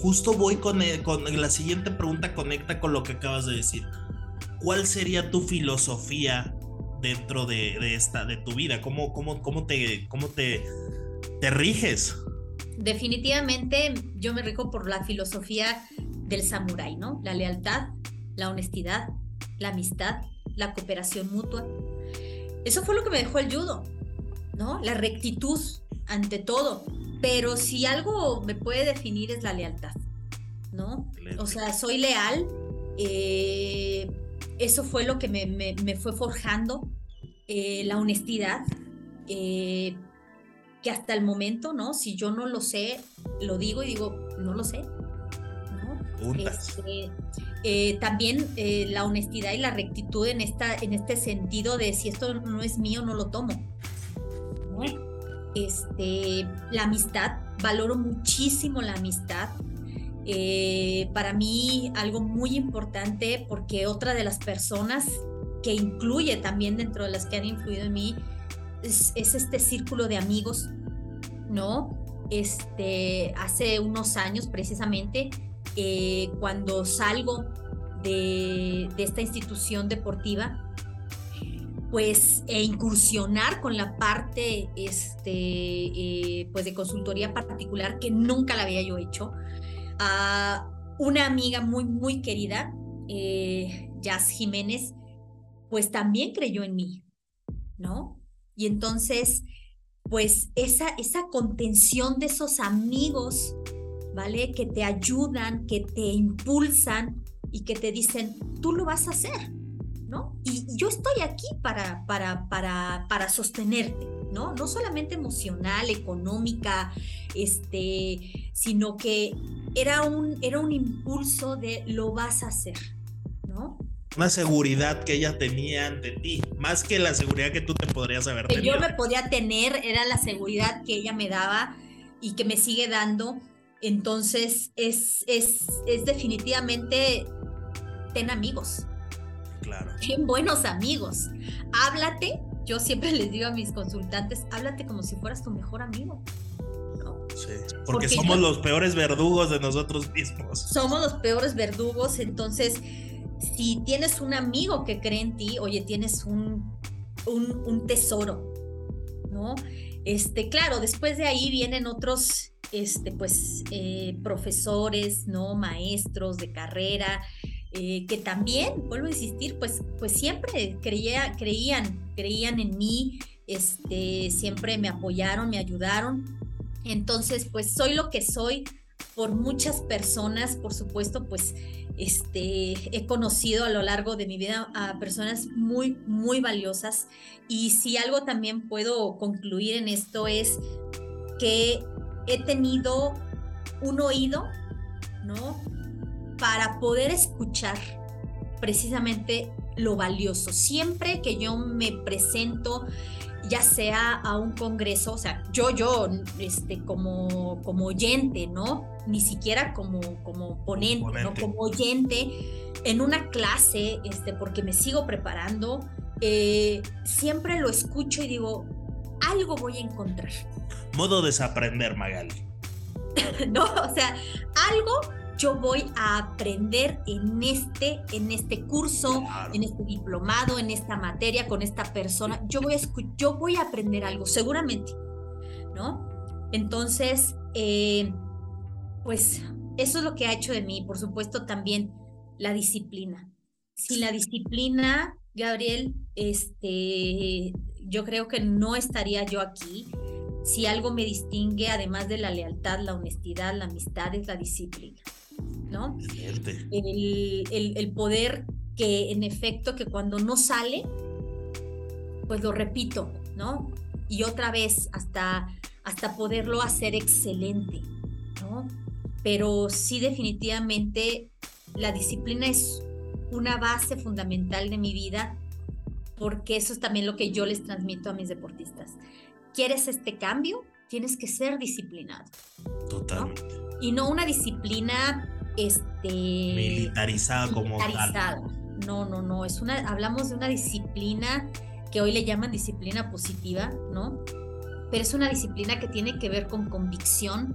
[SPEAKER 1] justo voy con, con la siguiente pregunta, conecta con lo que acabas de decir. ¿cuál sería tu filosofía dentro de, esta, de tu vida? ¿Cómo, cómo, cómo, te, cómo te, te riges?
[SPEAKER 2] Definitivamente yo me rijo por la filosofía del samurái, ¿no? La lealtad, la honestidad, la amistad, la cooperación mutua. Eso fue lo que me dejó el judo, ¿no? La rectitud ante todo. Pero si algo me puede definir es la lealtad, ¿no? O sea, soy leal. Eh, eso fue lo que me, fue forjando. Eh, la honestidad. Eh, que hasta el momento, ¿no? Si yo no lo sé, lo digo y digo, no lo sé. Este, eh, también eh, la honestidad y la rectitud en, esta, en este sentido de si esto no es mío, no lo tomo. Este, la amistad, valoro muchísimo la amistad. Eh, para mí algo muy importante porque otra de las personas que incluye también dentro de las que han influido en mí es, es este círculo de amigos, ¿no? Este, hace unos años precisamente eh, cuando salgo de, esta institución deportiva, pues e incursionar con la parte este, eh, pues de consultoría particular que nunca la había yo hecho. A una amiga muy, muy querida, eh, Jazz Jiménez, pues también creyó en mí, ¿no? Y entonces, pues esa, esa contención de esos amigos ¿vale? Que te ayudan, que te impulsan y que te dicen, tú lo vas a hacer, ¿no? Y yo estoy aquí para, para, para, para sostenerte, ¿no? No solamente emocional, económica, este, sino que era un, era un impulso de lo vas a hacer, ¿no?
[SPEAKER 1] Una seguridad que ella tenía ante ti, más que la seguridad que tú te podrías haber
[SPEAKER 2] que yo me podía tener, era la seguridad que ella me daba y que me sigue dando entonces, es, es, es definitivamente, ten amigos.
[SPEAKER 1] Claro.
[SPEAKER 2] Ten buenos amigos. Háblate, yo siempre les digo a mis consultantes, háblate como si fueras tu mejor amigo.
[SPEAKER 1] Sí, porque, somos los peores verdugos de nosotros mismos.
[SPEAKER 2] Somos los peores verdugos, entonces, si tienes un amigo que cree en ti, oye, tienes un, un, un tesoro, ¿no? Este, claro, después de ahí vienen otros este, pues, eh, profesores, ¿no? Maestros de carrera, eh, que también, vuelvo a insistir, pues, pues siempre creía, creían, creían en mí, este, siempre me apoyaron, me ayudaron. Entonces, pues soy lo que soy por muchas personas, por supuesto, pues este, he conocido a lo largo de mi vida a personas muy, muy valiosas. Y si algo también puedo concluir en esto es que he tenido un oído, ¿no? Para poder escuchar precisamente lo valioso. Siempre que yo me presento, ya sea a un congreso, o sea, yo, yo, este, como, como oyente, ¿no? Ni siquiera como, como ponente, ¿no? Como oyente en una clase, este, porque me sigo preparando, eh, siempre lo escucho y digo, algo voy a encontrar
[SPEAKER 1] modo desaprender, Magali.
[SPEAKER 2] no, o sea, algo yo voy a aprender en este, en este curso, en este diplomado, en esta materia, con esta persona. Yo voy a, yo voy a aprender algo, seguramente, ¿no? Entonces, eh, pues eso es lo que ha hecho de mí, por supuesto, también la disciplina. Sin la disciplina, Gabriel, este, yo creo que no estaría yo aquí si algo me distingue, además de la lealtad, la honestidad, la amistad, es la disciplina, ¿no? El, el, poder que en efecto que cuando no sale, pues lo repito, ¿no? Y otra vez hasta, hasta poderlo hacer excelente, ¿no? Pero sí definitivamente la disciplina es una base fundamental de mi vida porque eso es también lo que yo les transmito a mis deportistas quieres este cambio, tienes que ser disciplinado.
[SPEAKER 1] Totalmente.
[SPEAKER 2] Y no una disciplina este
[SPEAKER 1] militarizada, como tal.
[SPEAKER 2] No, no, no, es una hablamos de una disciplina que hoy le llaman disciplina positiva, ¿no? Pero es una disciplina que tiene que ver con convicción,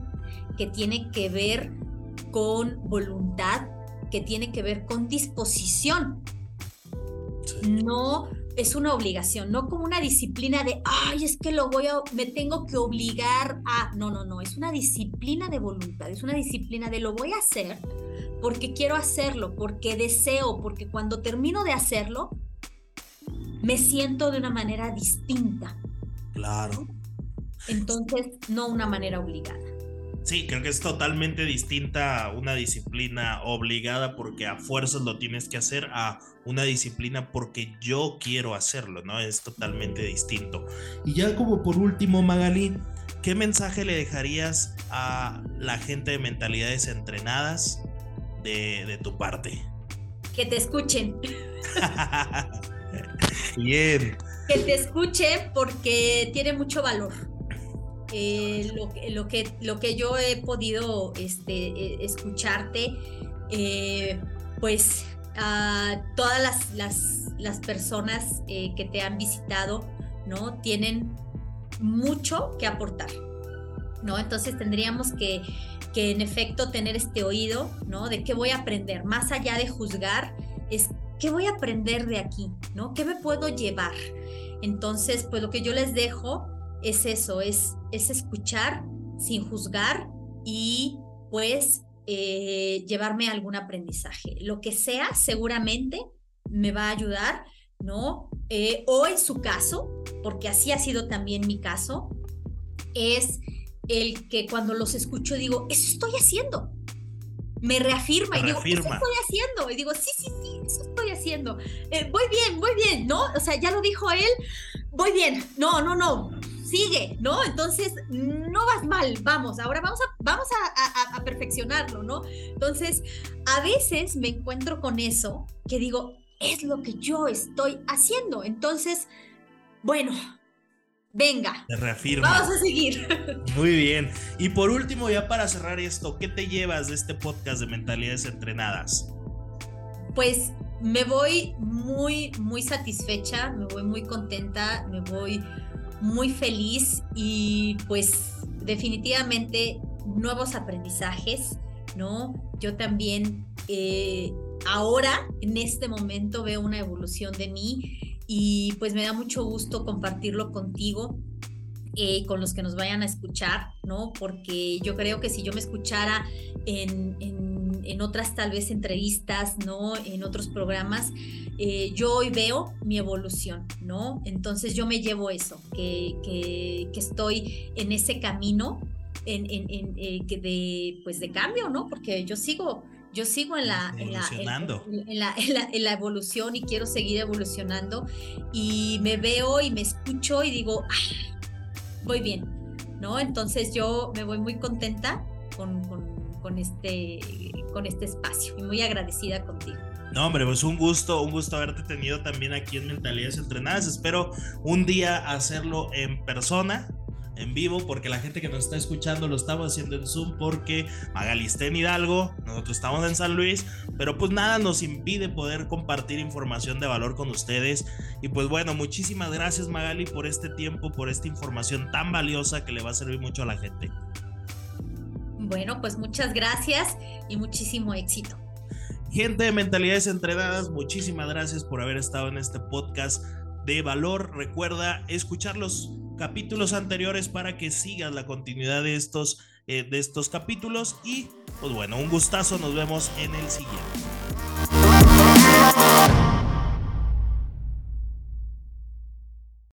[SPEAKER 2] que tiene que ver con voluntad, que tiene que ver con disposición, no es una obligación, no como una disciplina de, ay, es que lo voy a, me tengo que obligar a, no, no, no, es una disciplina de voluntad, es una disciplina de lo voy a hacer porque quiero hacerlo, porque deseo, porque cuando termino de hacerlo, me siento de una manera distinta.
[SPEAKER 1] Claro.
[SPEAKER 2] Entonces, no una manera obligada.
[SPEAKER 1] Sí, creo que es totalmente distinta una disciplina obligada porque a fuerzas lo tienes que hacer a una disciplina porque yo quiero hacerlo, ¿no? Es totalmente distinto. Y ya como por último, Magali, ¿qué mensaje le dejarías a la gente de mentalidades entrenadas de, de tu parte?
[SPEAKER 2] Que te escuchen.
[SPEAKER 1] Bien.
[SPEAKER 2] Que te escuchen porque tiene mucho valor eh, lo, lo, que, lo que yo he podido este, e, escucharte, eh, pues a todas las, las, las personas eh, que te han visitado, ¿no? Tienen mucho que aportar, ¿no? Entonces tendríamos que, que en efecto tener este oído, ¿no? De qué voy a aprender, más allá de juzgar, es qué voy a aprender de aquí, ¿no? ¿Qué me puedo llevar? Entonces, pues lo que yo les dejo es eso, es, es escuchar sin juzgar y pues eh, llevarme algún aprendizaje. Lo que sea, seguramente me va a ayudar, ¿no? Eh, o en su caso, porque así ha sido también mi caso, es el que cuando los escucho digo, eso estoy haciendo. Me reafirma y digo, eso estoy haciendo. Y digo, sí, sí, sí, eso estoy haciendo. Eh, voy bien, voy bien, ¿no? O sea, ya lo dijo él, voy bien. No, no, no sigue, ¿no? Entonces, no vas mal, vamos, ahora vamos a, vamos a, perfeccionarlo, ¿no? Entonces, a veces me encuentro con eso que digo, es lo que yo estoy haciendo. Entonces, bueno, venga.
[SPEAKER 1] Te reafirma.
[SPEAKER 2] Vamos a seguir.
[SPEAKER 1] Muy bien. Y por último, ya para cerrar esto, ¿qué te llevas de este podcast de Mentalidades Entrenadas?
[SPEAKER 2] Pues me voy muy, muy satisfecha, me voy muy contenta, me voy muy feliz y pues definitivamente nuevos aprendizajes, ¿no? Yo también eh, ahora, en este momento, veo una evolución de mí y pues me da mucho gusto compartirlo contigo. Eh, con los que nos vayan a escuchar, ¿no? Porque yo creo que si yo me escuchara en, en, en otras tal vez entrevistas, ¿no? En otros programas, eh, yo hoy veo mi evolución, ¿no? Entonces yo me llevo eso, que, que, estoy en ese camino en, en, eh, de, pues de cambio, ¿no? Porque yo sigo, yo sigo en la, en la, en, la, evolución y quiero seguir evolucionando y me veo y me escucho y digo, voy bien, ¿no? Entonces yo me voy muy contenta con, con, este, con este espacio y muy agradecida contigo.
[SPEAKER 1] No, hombre, pues un gusto, un gusto haberte tenido también aquí en Mentalidades Entrenadas. Espero un día hacerlo en persona, en vivo, porque la gente que nos está escuchando lo estamos haciendo en Zoom porque Magali está en Hidalgo, nosotros estamos en San Luis, pero pues nada nos impide poder compartir información de valor con ustedes. Y pues bueno, muchísimas gracias Magali por este tiempo, por esta información tan valiosa que le va a servir mucho a la gente.
[SPEAKER 2] Bueno, pues muchas gracias y muchísimo éxito.
[SPEAKER 1] Gente de Mentalidades Entrenadas, muchísimas gracias por haber estado en este podcast de valor. Recuerda escuchar los capítulos anteriores para que sigas la continuidad de estos, eh, de estos capítulos. Y pues bueno, un gustazo, nos vemos en el siguiente.